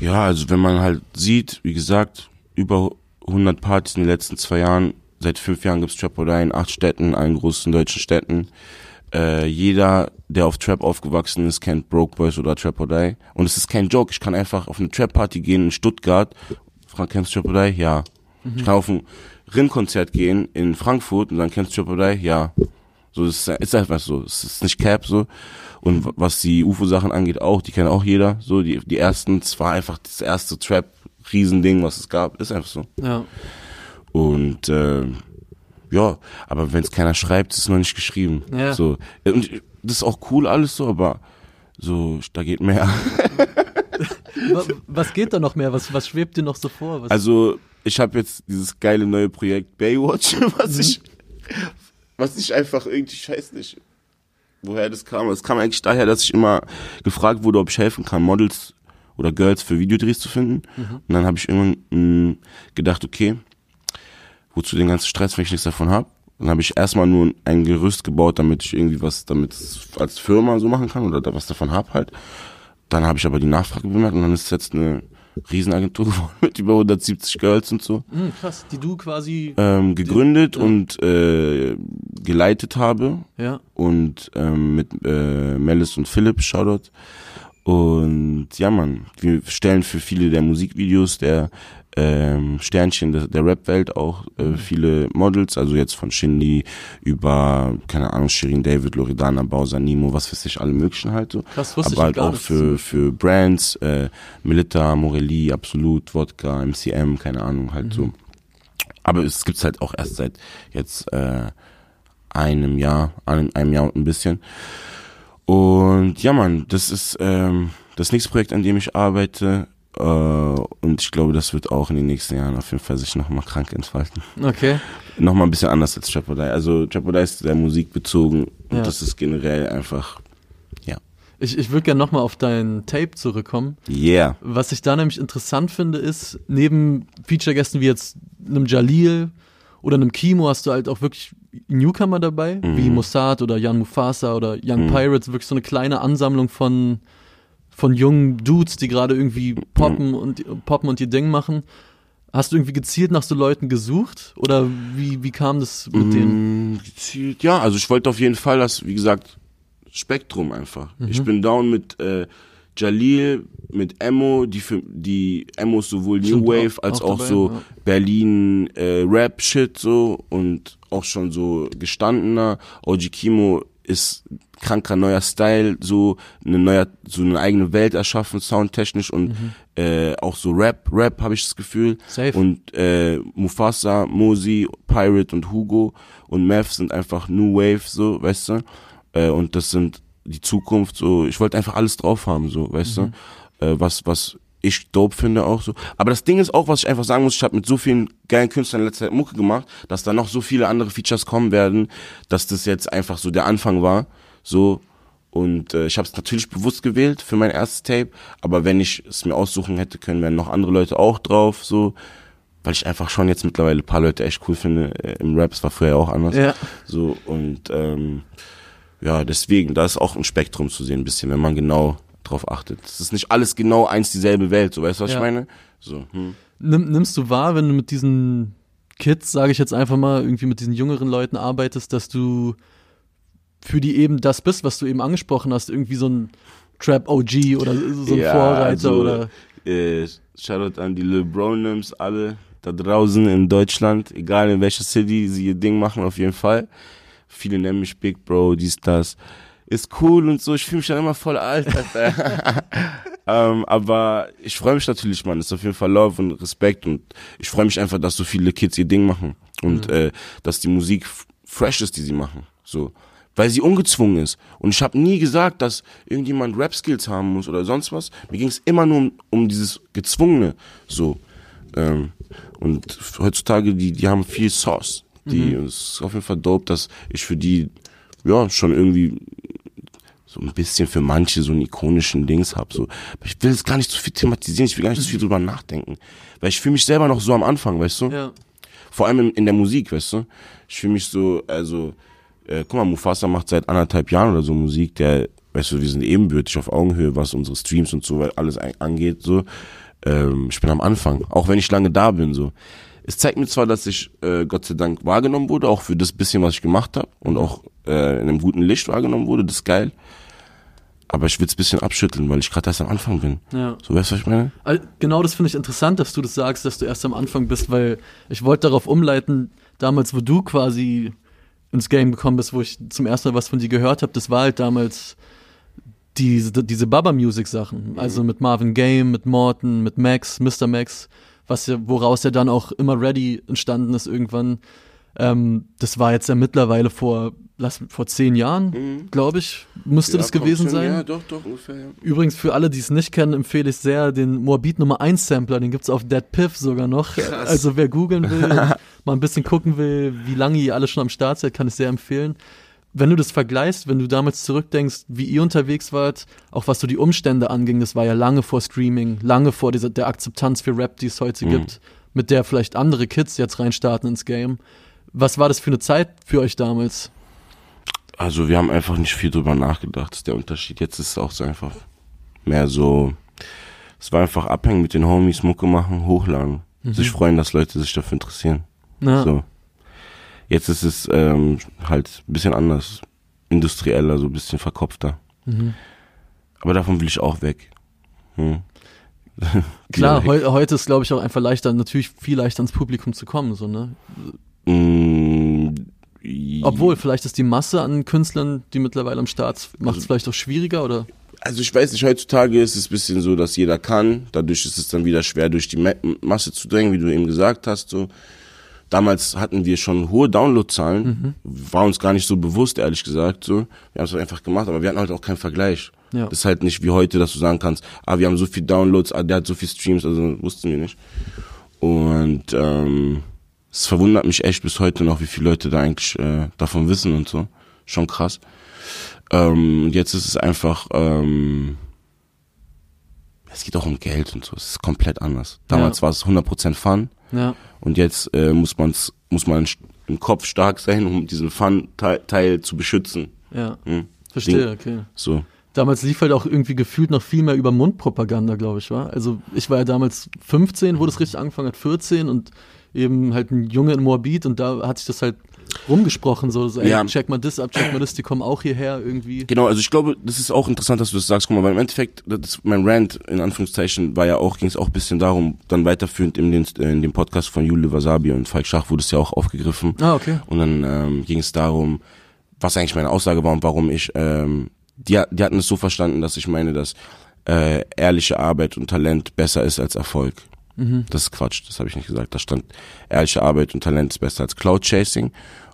ja, also wenn man halt sieht, wie gesagt, über 100 Partys in den letzten zwei Jahren, seit fünf Jahren gibt's Trap Oder in acht Städten, in allen großen deutschen Städten. Äh, jeder, der auf Trap aufgewachsen ist, kennt Broke Boys oder Trap or Die. Und es ist kein Joke. Ich kann einfach auf eine Trap-Party gehen in Stuttgart. Frank, kennst du Trap or Die? Ja. Ich kann auf ein Rin-Konzert gehen in Frankfurt und dann kennst du Trap or Die? Ja. So, das ist, einfach so. Es ist nicht Cap so. Und was die UFO-Sachen angeht, auch, die kennt auch jeder. So, die, die ersten, es war einfach das erste Trap-Riesending, was es gab. Ist einfach so. Ja. Und äh, ja, aber wenn es keiner schreibt, ist es noch nicht geschrieben. Ja. So. Und das ist auch cool alles so, aber so, da geht mehr. Wa- Was geht da noch mehr? Was, was schwebt dir noch so vor? Was, Also, ich habe jetzt dieses geile neue Projekt Baywatch, was ich was ich einfach irgendwie, ich weiß nicht, woher das kam. Es kam eigentlich daher, dass ich immer gefragt wurde, ob ich helfen kann, Models oder Girls für Videodrehs zu finden. Und dann habe ich irgendwann mh, gedacht, okay, wozu den ganzen Stress, wenn ich nichts davon habe? Dann habe ich erstmal nur ein Gerüst gebaut, damit ich irgendwie was damit als Firma so machen kann oder da was davon hab halt. Dann habe ich aber die Nachfrage bemerkt und dann ist es jetzt eine Riesenagentur geworden mit über 170 Girls und so Hm, krass, die du quasi. ähm, gegründet und äh, geleitet habe ja. und ähm, mit äh, Melis und Philipp, Shoutout. Und ja, man, wir stellen für viele der Musikvideos der ähm, Sternchen der, der Rap-Welt auch äh, viele Models, also jetzt von Shindy über, keine Ahnung, Shirin David, Loredana, Bowser, Nemo, was weiß ich, alle möglichen halt so. Krass, wusste ich Aber halt gar auch für, für Brands, äh, Melita, Morelli, Absolut, Wodka, MCM, keine Ahnung, halt Mhm. so. aber es gibt's halt auch erst seit jetzt äh, einem Jahr, einem, einem Jahr und ein bisschen. Und ja, man, das ist ähm, das nächste Projekt, an dem ich arbeite. Äh, und ich glaube, das wird auch in den nächsten Jahren auf jeden Fall sich nochmal krank entfalten. Okay. Nochmal ein bisschen anders als Trapodie. Also Trapodie ist sehr musikbezogen und Ja. das ist generell einfach, ja. Ich, ich würde gerne nochmal auf dein Tape zurückkommen. Yeah. Was ich da nämlich interessant finde, ist, neben Feature-Gästen wie jetzt einem Jalil oder einem Kimo hast du halt auch wirklich Newcomer dabei, Mhm. wie Mossad oder Jan Mufasa oder Young Pirates, wirklich so eine kleine Ansammlung von, von jungen Dudes, die gerade irgendwie poppen und poppen und ihr Ding machen. Hast du irgendwie gezielt nach so Leuten gesucht? Oder wie, wie kam das mit denen? Mm, Gezielt, ja, also ich wollte auf jeden Fall das, wie gesagt, Spektrum einfach. Ich bin down mit äh, Jalil, mit Emo, die für die Emos sowohl New Wave als auch dabei, so ja. Berlin äh, Rap Shit so und auch schon so gestandener. OG Kimo ist kranker neuer Style, so eine neue, so eine eigene Welt erschaffen, soundtechnisch und Mhm. äh, auch so Rap, Rap habe ich das Gefühl. Safe. Und äh, Mufasa, Mosi, Pirate und Hugo und Mev sind einfach New Wave, so, weißt du? Äh, und das sind die Zukunft, so, ich wollte einfach alles drauf haben, so, weißt Mhm. du? Äh, was, was ich dope finde auch so. Aber das Ding ist auch, was ich einfach sagen muss, ich habe mit so vielen geilen Künstlern in letzter Zeit Mucke gemacht, dass da noch so viele andere Features kommen werden, dass das jetzt einfach so der Anfang war, so. Und äh, ich habe es natürlich bewusst gewählt für mein erstes Tape, aber wenn ich es mir aussuchen hätte können, wären noch andere Leute auch drauf, so, weil ich einfach schon jetzt mittlerweile ein paar Leute echt cool finde äh, im Rap. Es war früher auch anders. Ja. So und ähm, ja, deswegen, da ist auch ein Spektrum zu sehen, ein bisschen, wenn man genau drauf achtet. Es ist nicht alles genau eins dieselbe Welt, so weißt du, was Ja. ich meine? So, hm. Nimm, nimmst du wahr, wenn du mit diesen Kids, sage ich jetzt einfach mal, irgendwie mit diesen jüngeren Leuten arbeitest, dass du für die eben das bist, was du eben angesprochen hast, irgendwie so ein Trap OG oder so ein Ja, Vorreiter also, oder Äh, Shoutout an die LeBronims, alle da draußen in Deutschland, egal in welcher City sie ihr Ding machen, auf jeden Fall. Viele nennen mich Big Bro, dies, das. Ist cool und so, ich fühle mich dann immer voll alt. Alter. ähm, aber ich freue mich natürlich, man. Ist auf jeden Fall Love und Respekt und ich freue mich einfach, dass so viele Kids ihr Ding machen und äh, dass die Musik fresh ist, die sie machen. So, weil sie ungezwungen ist. Und ich habe nie gesagt, dass irgendjemand Rap-Skills haben muss oder sonst was. Mir ging es immer nur um, um dieses Gezwungene. So. Ähm, und heutzutage, die, die haben viel Sauce. Die, und es ist auf jeden Fall dope, dass ich für die, ja, schon irgendwie so ein bisschen für manche so einen ikonischen Dings hab. So. Aber ich will es gar nicht so viel thematisieren, ich will gar nicht so viel drüber nachdenken. Weil ich fühle mich selber noch so am Anfang, weißt du? ja. Vor allem in, in der Musik, weißt du? Ich fühle mich so, also, äh, guck mal, Mufasa macht seit anderthalb Jahren oder so Musik, der, weißt du, wir sind ebenbürtig auf Augenhöhe, was unsere Streams und so alles angeht, so. Ähm, ich bin am Anfang, auch wenn ich lange da bin, so. Es zeigt mir zwar, dass ich, äh, Gott sei Dank, wahrgenommen wurde, auch für das bisschen, was ich gemacht habe und auch äh, in einem guten Licht wahrgenommen wurde, das ist geil. Aber ich will es bisschen abschütteln, weil ich gerade erst am Anfang bin. ja. So, weißt du, was ich meine? Al- Genau das finde ich interessant, dass du das sagst, dass du erst am Anfang bist, weil ich wollte darauf umleiten, damals, wo du quasi ins Game gekommen bist, wo ich zum ersten Mal was von dir gehört habe, das war halt damals diese, diese Baba-Music-Sachen. Also mit Marvin Game, mit Morton, mit Max, Mr. Max, was ja, woraus ja dann auch immer Ready entstanden ist irgendwann. Ähm, das war jetzt ja mittlerweile vor, lass, vor zehn Jahren, glaube ich, müsste das kommt gewesen schon, sein. Ja, doch, doch, ungefähr, ja. Übrigens, für alle, die es nicht kennen, empfehle ich sehr den Moabit Nummer 1 Sampler. Den gibt's auf Dead Piff sogar noch. Krass. Also wer googeln will mal ein bisschen gucken will, wie lange ihr alle schon am Start seid, kann ich sehr empfehlen. Wenn du das vergleichst, wenn du damals zurückdenkst, wie ihr unterwegs wart, auch was so die Umstände anging, das war ja lange vor Streaming, lange vor dieser, der Akzeptanz für Rap, die es heute gibt, mit der vielleicht andere Kids jetzt reinstarten ins Game. Was war das für eine Zeit für euch damals? Also wir haben einfach nicht viel drüber nachgedacht, das ist der Unterschied. Jetzt ist es auch so einfach mehr so, es war einfach abhängen mit den Homies, Mucke machen, hochladen. Sich freuen, dass Leute sich dafür interessieren. Na, So. Jetzt ist es ähm, halt ein bisschen anders, industrieller, so ein bisschen verkopfter. Mhm. Aber davon will ich auch weg. Hm. Klar, heu, heute ist, glaube ich, auch einfach leichter, natürlich viel leichter ans Publikum zu kommen, so, ne? Mm, Obwohl, vielleicht ist die Masse an Künstlern, die mittlerweile am Start, macht es vielleicht auch schwieriger, oder? Also ich weiß nicht, heutzutage ist es ein bisschen so, dass jeder kann. Dadurch ist es dann wieder schwer, durch die Ma Masse zu drängen, wie du eben gesagt hast. So. damals hatten wir schon hohe Downloadzahlen, war uns gar nicht so bewusst, ehrlich gesagt. So. Wir haben es einfach gemacht, aber wir hatten halt auch keinen Vergleich. Ja. Das ist halt nicht wie heute, dass du sagen kannst, ah, wir haben so viel Downloads, ah, der hat so viel Streams, also wussten wir nicht. Und ähm, es verwundert mich echt bis heute noch, wie viele Leute da eigentlich äh, davon wissen und so. Schon krass. Ähm, jetzt ist es einfach, ähm, es geht auch um Geld und so. Es ist komplett anders. Damals Ja. war es 100% Fun Ja. und jetzt äh, muss man's, muss man im Kopf stark sein, um diesen Fun-Teil zu beschützen. Ja. Hm. Verstehe, okay. So. Damals lief halt auch irgendwie gefühlt noch viel mehr über Mundpropaganda, glaube ich, war. Also ich war ja damals 15, wo das richtig angefangen hat, 14 und eben halt ein Junge in Moabit und da hat sich das halt rumgesprochen, so, so ey, Ja. check mal das ab, check mal das, die kommen auch hierher irgendwie. Genau, also ich glaube, das ist auch interessant, dass du das sagst. Guck mal, weil im Endeffekt, das mein Rant in Anführungszeichen war ja auch, ging es auch ein bisschen darum, dann weiterführend in, den, in dem Podcast von Jule Wasabi und Falk Schach wurde es ja auch aufgegriffen. Ah, okay. Und dann ähm, ging es darum, was eigentlich meine Aussage war und warum ich, ähm, die, die hatten es so verstanden, dass ich meine, dass äh, ehrliche Arbeit und Talent besser ist als Erfolg. Das ist Quatsch, das habe ich nicht gesagt. Da stand, ehrliche Arbeit und Talent ist besser als Cloud Chasing.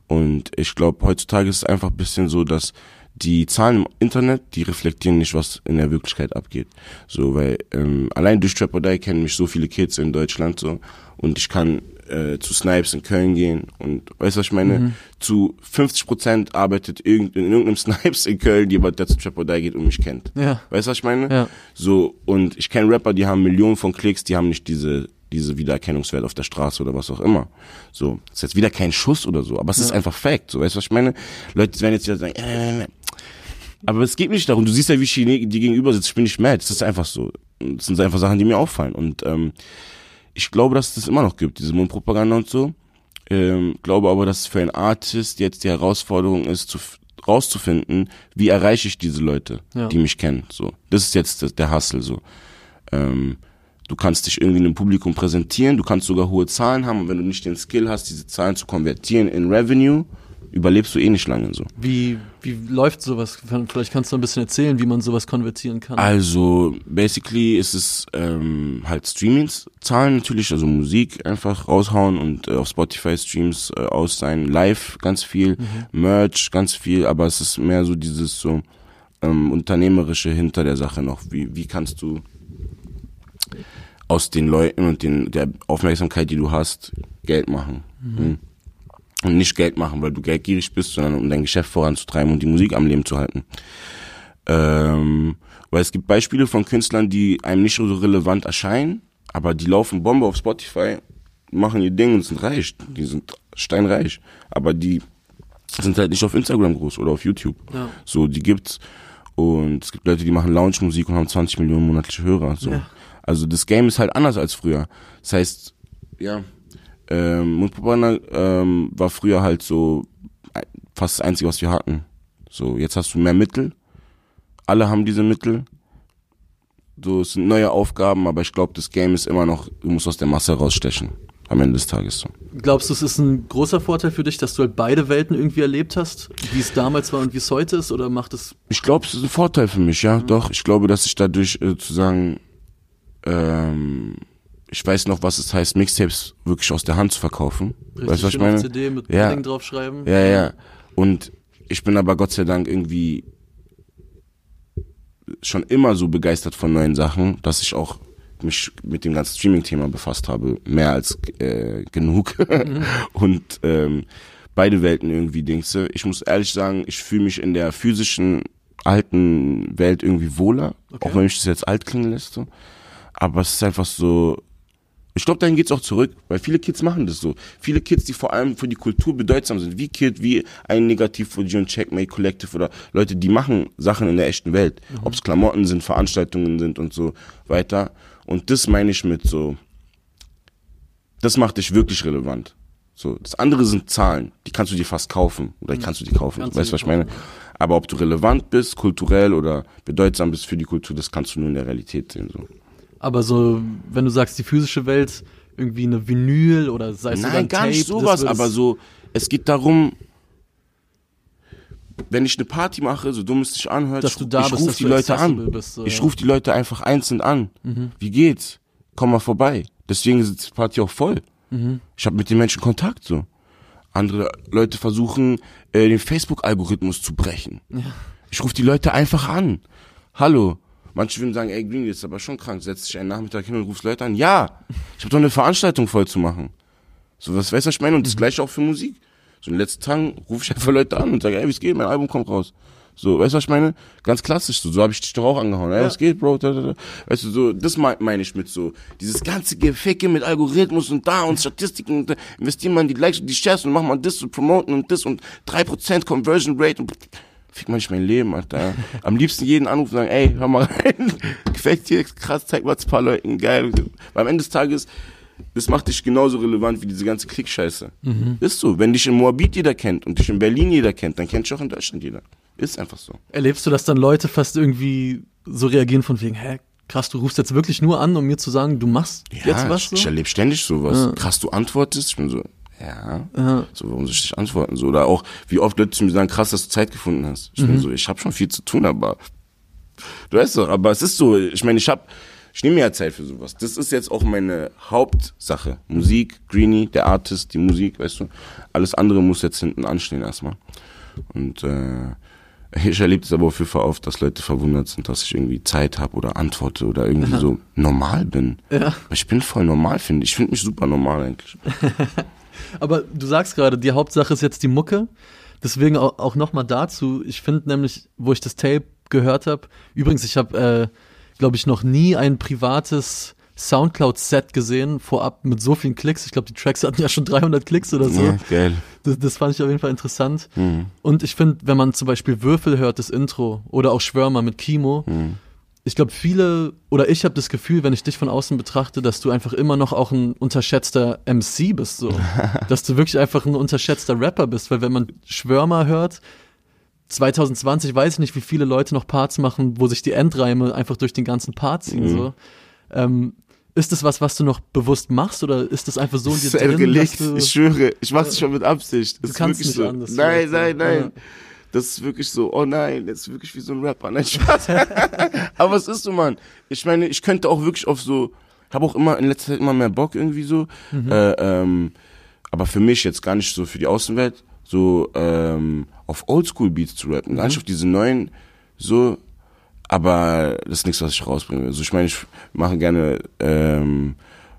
Und ich glaube, heutzutage ist es einfach ein bisschen so, dass die Zahlen im Internet, die reflektieren nicht, was in der Wirklichkeit abgeht. So, weil ähm, allein durch Trap or Die kennen mich so viele Kids in Deutschland so und ich kann äh, zu Snipes in Köln gehen und weißt du, was ich meine? Zu 50 Prozent arbeitet irgend, in irgendeinem Snipes in Köln jemand, der zu Trap or Die geht und mich kennt. Ja. Weißt du, was ich meine? Ja. So, und ich kenne Rapper, die haben Millionen von Klicks, die haben nicht diese, diese Wiedererkennungswert auf der Straße oder was auch immer. So, das ist jetzt wieder kein Schuss oder so, aber es ist einfach Fact, so, weißt du, was ich meine? Leute werden jetzt wieder sagen, äh, aber es geht nicht darum, du siehst ja, wie ich die gegenüber sitzt, ich bin nicht mad, das ist einfach so. Das sind einfach Sachen, die mir auffallen und ähm, ich glaube, dass es das immer noch gibt, diese Mundpropaganda und so. Ähm, glaube aber, dass für einen Artist jetzt die Herausforderung ist, zu, rauszufinden, wie erreiche ich diese Leute, Ja. die mich kennen. So, das ist jetzt das- der Hustle. So, ähm, du kannst dich irgendwie einem Publikum präsentieren, du kannst sogar hohe Zahlen haben und wenn du nicht den Skill hast, diese Zahlen zu konvertieren in Revenue, überlebst du eh nicht lange so. Wie, wie läuft sowas? Vielleicht kannst du ein bisschen erzählen, wie man sowas konvertieren kann. Also basically ist es ähm, halt Streamings zahlen natürlich, also Musik einfach raushauen und äh, auf Spotify Streams äh, aus sein, live ganz viel, Merch ganz viel, aber es ist mehr so dieses so ähm, unternehmerische hinter der Sache noch. Wie wie kannst du aus den Leuten und den der Aufmerksamkeit, die du hast, Geld machen? Mhm. Und nicht Geld machen, weil du geldgierig bist, sondern um dein Geschäft voranzutreiben und die Musik am Leben zu halten. Ähm, weil es gibt Beispiele von Künstlern, die einem nicht so relevant erscheinen, aber die laufen Bombe auf Spotify, machen ihr Ding und sind reich. Die sind steinreich. Aber die sind halt nicht auf Instagram groß oder auf YouTube. Ja. So, die gibt's. Und es gibt Leute, die machen Lounge-Musik und haben 20 Millionen monatliche Hörer. So. Ja. Also das Game ist halt anders als früher. Das heißt, ja, ähm, Mundpropaganda ähm, war früher halt so äh, fast das Einzige, was wir hatten. So, jetzt hast du mehr Mittel. Alle haben diese Mittel. So, es sind neue Aufgaben, aber ich glaube, das Game ist immer noch, du musst aus der Masse rausstechen. Am Ende des Tages so. Glaubst du, es ist ein großer Vorteil für dich, dass du halt beide Welten irgendwie erlebt hast? Wie es damals war und wie es heute ist? Oder macht es. Ich glaube, es ist ein Vorteil für mich, ja, doch. Ich glaube, dass ich dadurch äh, zu sagen, ähm, ich weiß noch, was es heißt, Mixtapes wirklich aus der Hand zu verkaufen. weißt du, was ich meine? CD mit Ja. Padding draufschreiben? Ja, ja. Und ich bin aber Gott sei Dank irgendwie schon immer so begeistert von neuen Sachen, dass ich auch mich mit dem ganzen Streaming-Thema befasst habe, mehr als äh, genug. Und ähm, beide Welten irgendwie Dingse. Ich muss ehrlich sagen, ich fühle mich in der physischen alten Welt irgendwie wohler, Okay. auch wenn mich das jetzt alt klingen lässt. So. Aber es ist einfach so, ich glaube, dahin geht's auch zurück, weil viele Kids machen das so. Viele Kids, die vor allem für die Kultur bedeutsam sind, wie Kid, wie ein Negativ für und Checkmate Collective oder Leute, die machen Sachen in der echten Welt. Ob es Klamotten sind, Veranstaltungen sind und so weiter. Und das meine ich mit so, das macht dich wirklich relevant. So, das andere sind Zahlen, die kannst du dir fast kaufen oder kannst du die kaufen. Kannst weißt du, dir was ich meine? Aber ob du relevant bist, kulturell oder bedeutsam bist für die Kultur, das kannst du nur in der Realität sehen. So. Aber so, wenn du sagst, die physische Welt, irgendwie eine Vinyl oder sei es sogar Nein, ein gar Tape, nicht sowas, aber so, es geht darum, wenn ich eine Party mache, so dumm es sich anhört, Dass ich, du da ich bist, ruf dass die Leute an. bist, so, ich ja. rufe die Leute einfach einzeln an. Wie geht's? Komm mal vorbei. Deswegen ist die Party auch voll. Mhm. Ich habe mit den Menschen Kontakt so. Andere Leute versuchen, äh, den Facebook-Algorithmus zu brechen. Ja. Ich rufe die Leute einfach an. Hallo. Manche würden sagen, ey, Green, ist aber schon krank. Setz dich einen Nachmittag hin und rufst Leute an. Ja, ich habe doch eine Veranstaltung voll zu machen. So, was weißt du, was ich meine? Und das gleiche auch für Musik. So in den letzten Tagen rufe ich einfach Leute an und sage, ey, wie es geht, mein Album kommt raus. So, weißt du, was ich meine? Ganz klassisch, so, so habe ich dich doch auch angehauen. Ey, ja. was geht, Bro? Da, da, da. Weißt du, so, das meine ich mit so, dieses ganze Geficke mit Algorithmus und da und Statistiken und da investieren man die Likes und die Shares und macht man das und promoten und das und drei Prozent Conversion Rate und fick mal nicht mein Leben, Alter. Am liebsten jeden anrufen und sagen, ey, hör mal rein, gefällt dir, krass, zeig mal ein paar Leuten, geil. Weil am Ende des Tages, das macht dich genauso relevant wie diese ganze Klickscheiße. Mhm. Ist so. Wenn dich in Moabit jeder kennt und dich in Berlin jeder kennt, dann kennt dich auch in Deutschland jeder. Ist einfach so. Erlebst du, dass dann Leute fast irgendwie so reagieren von wegen, hä, krass, du rufst jetzt wirklich nur an, um mir zu sagen, du machst ja, jetzt was? So? Ich, ich erlebe ständig sowas. Ja. Krass, du antwortest. Ich bin so, ja. ja. So, warum soll ich dich antworten? So, oder auch, wie oft Leute zu mir sagen, krass, dass du Zeit gefunden hast. Ich mhm. bin so, ich habe schon viel zu tun, aber du weißt doch, aber es ist so, ich meine, ich habe ich nehme mir ja Zeit für sowas. Das ist jetzt auch meine Hauptsache. Musik, Greenie, der Artist, die Musik, weißt du. Alles andere muss jetzt hinten anstehen erstmal. Und äh, ich erlebe es aber auf jeden Fall oft, dass Leute verwundert sind, dass ich irgendwie Zeit habe oder antworte oder irgendwie ja. so normal bin. Ja. Ich bin voll normal, finde ich. Ich finde mich super normal eigentlich. aber du sagst gerade, die Hauptsache ist jetzt die Mucke. Deswegen auch, auch nochmal dazu. Ich finde nämlich, wo ich das Tape gehört habe, übrigens, ich habe, äh, glaube ich, noch nie ein privates Soundcloud-Set gesehen, vorab mit so vielen Klicks. Ich glaube, die Tracks hatten ja schon 300 Klicks oder so. Ja, geil. Das, das fand ich auf jeden Fall interessant. Mhm. Und ich finde, wenn man zum Beispiel Würfel hört, das Intro, oder auch Schwörmer mit Kimo, mhm. Ich glaube, viele, oder ich habe das Gefühl, wenn ich dich von außen betrachte, dass du einfach immer noch auch ein unterschätzter MC bist, so. dass du wirklich einfach ein unterschätzter Rapper bist, weil wenn man Schwörmer hört, 2020 weiß ich nicht, wie viele Leute noch Parts machen, wo sich die Endreime einfach durch den ganzen Part ziehen, mhm. so. Ähm, ist das was, was du noch bewusst machst oder ist das einfach so in dir drin? Gelegt. ich schwöre, ich mach's schon mit Absicht. Das du kannst nicht so. anders. Nein, nein, nein. Ja. Das ist wirklich so, oh nein, das ist wirklich wie so ein Rapper. Nein, Spaß. Aber was ist so, Mann? Ich meine, ich könnte auch wirklich auf so, habe auch immer in letzter Zeit immer mehr Bock irgendwie so. Mhm. Äh, ähm, aber für mich jetzt gar nicht so für die Außenwelt, so ähm, auf Oldschool-Beats zu rappen. Mhm. Gar nicht auf diese neuen, so, aber das ist nichts, was ich rausbringe. Also ich meine, ich mache gerne ähm,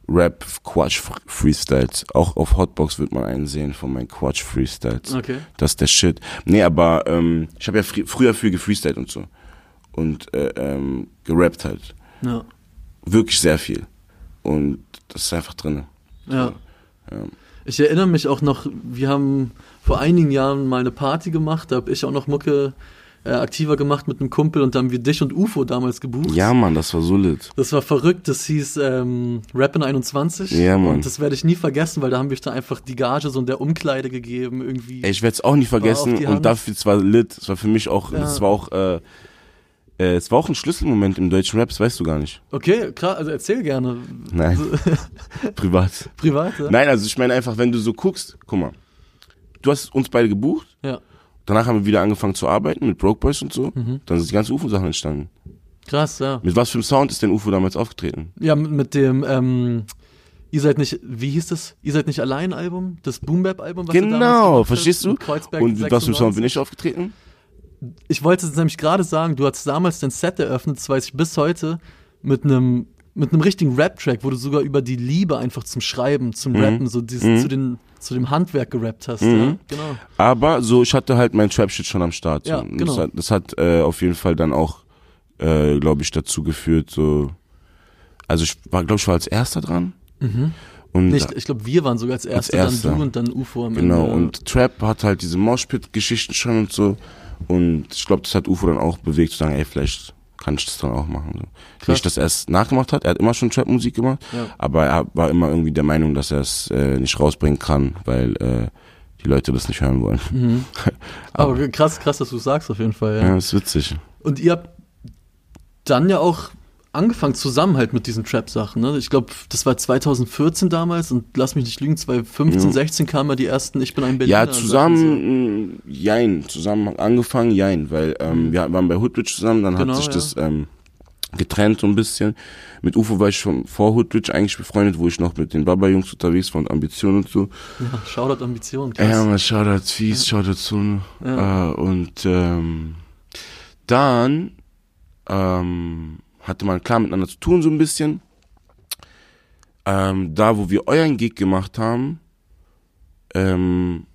Rap, Quatsch Freestyles. Auch auf Hotbox wird man einen sehen von meinen Quatsch Freestyles. Okay. Das ist der Shit. Nee, aber ähm, ich habe ja fr früher viel gefreestylt und so. Und äh, ähm, gerappt halt. Ja. Wirklich sehr viel. Und das ist einfach drin. Ja. So, ja. Ich erinnere mich auch noch, wir haben vor einigen Jahren mal eine Party gemacht, da habe ich auch noch Mucke äh, aktiver gemacht mit einem Kumpel und dann haben wir dich und UFO damals gebucht. Ja, Mann, das war so lit. Das war verrückt, das hieß ähm, Rappin 21. Ja, Mann. Und das werde ich nie vergessen, weil da haben wir da einfach die Gage so in der Umkleide gegeben irgendwie. Ey, ich werde es auch nie vergessen und dafür, es war lit, es war für mich auch, es ja. war auch, äh, äh, es war auch ein Schlüsselmoment im deutschen Rap, das weißt du gar nicht. Okay, klar, also erzähl gerne. Nein. Privat. Privat, ja? Nein, also ich meine einfach, wenn du so guckst, guck mal, du hast uns beide gebucht. Ja. Danach haben wir wieder angefangen zu arbeiten mit Broke Boys und so. Mhm. Dann sind die ganzen UFO-Sachen entstanden. Krass, ja. Mit was für einem Sound ist denn UFO damals aufgetreten? Ja, mit, dem, ähm, ihr seid nicht, wie hieß das? Ihr seid nicht allein Album? Das Boom Bap Album, was Genau, verstehst du? Und mit was für einem Sound bin ich aufgetreten? Ich wollte es nämlich gerade sagen, du hast damals dein Set eröffnet, das weiß ich bis heute, mit einem mit einem richtigen Rap-Track, wo du sogar über die Liebe einfach zum Schreiben, zum mhm. Rappen, so dieses, mhm. zu, den, zu dem Handwerk gerappt hast. Mhm. Ja? Genau. Aber so, ich hatte halt mein Trap-Shit schon am Start. Ja, genau. Das hat, das hat äh, auf jeden Fall dann auch, äh, glaube ich, dazu geführt, so. Also ich war, glaube ich, war als erster dran. Mhm. Und nee, ich, glaube, wir waren sogar als Erster, als erster. dann du und dann UFO am genau, Ende. Genau, und Trap hat halt diese Moshpit-Geschichten schon und so. Und ich glaube, das hat UFO dann auch bewegt, zu sagen, ey, vielleicht kann ich das dann auch machen. So. Nicht, dass er es nachgemacht hat, er hat immer schon Trap-Musik gemacht, ja. aber er war immer irgendwie der Meinung, dass er es äh, nicht rausbringen kann, weil äh, die Leute das nicht hören wollen. Mhm. aber, aber, krass, krass, dass du sagst auf jeden Fall. Ja, ja ist witzig. Und ihr habt dann ja auch angefangen zusammen halt mit diesen Trap-Sachen. Ne? Ich glaube, das war 2014 damals und lass mich nicht lügen, 2015, ja. 16 kamen ja die ersten Ich bin ein Berliner. Ja, zusammen, so. jein, zusammen angefangen, jein, weil ähm, mhm. wir waren bei Hoodbridge zusammen, dann genau, hat sich ja. das ähm, getrennt so ein bisschen. Mit UFO war ich schon vor Hoodrich eigentlich befreundet, wo ich noch mit den Baba-Jungs unterwegs war und Ambition und so. Ja, Shoutout Ambition. Krass. Ja, man, Shoutout Fies, Shoutout Zune. Ja. Äh, und ähm, dann ähm, hatte man klar miteinander zu tun so ein bisschen. Ähm, da, wo wir euren Gig gemacht haben, ähm,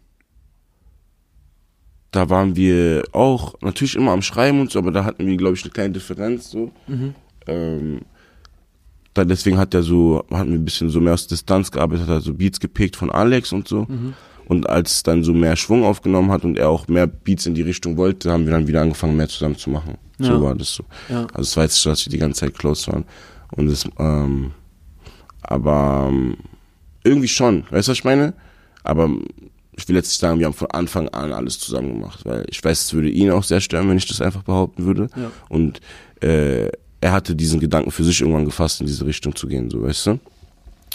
da waren wir auch natürlich immer am Schreiben und so, aber da hatten wir, glaube ich, eine kleine Differenz so. Mhm. Ähm, da, deswegen hat er so, hatten wir ein bisschen so mehr aus Distanz gearbeitet, hat so Beats gepickt von Alex und so. Mhm. Und als es dann so mehr Schwung aufgenommen hat und er auch mehr Beats in die Richtung wollte, haben wir dann wieder angefangen, mehr zusammen zu machen. Ja. So war das so. Ja. Also es war jetzt so, dass wir die ganze Zeit close waren. Und es, ähm, aber ähm, irgendwie schon, weißt du, was ich meine? Aber ich will jetzt nicht sagen, wir haben von Anfang an alles zusammen gemacht, weil ich weiß, es würde ihn auch sehr stören, wenn ich das einfach behaupten würde. Ja. Und äh, er hatte diesen Gedanken für sich irgendwann gefasst, in diese Richtung zu gehen, so weißt du.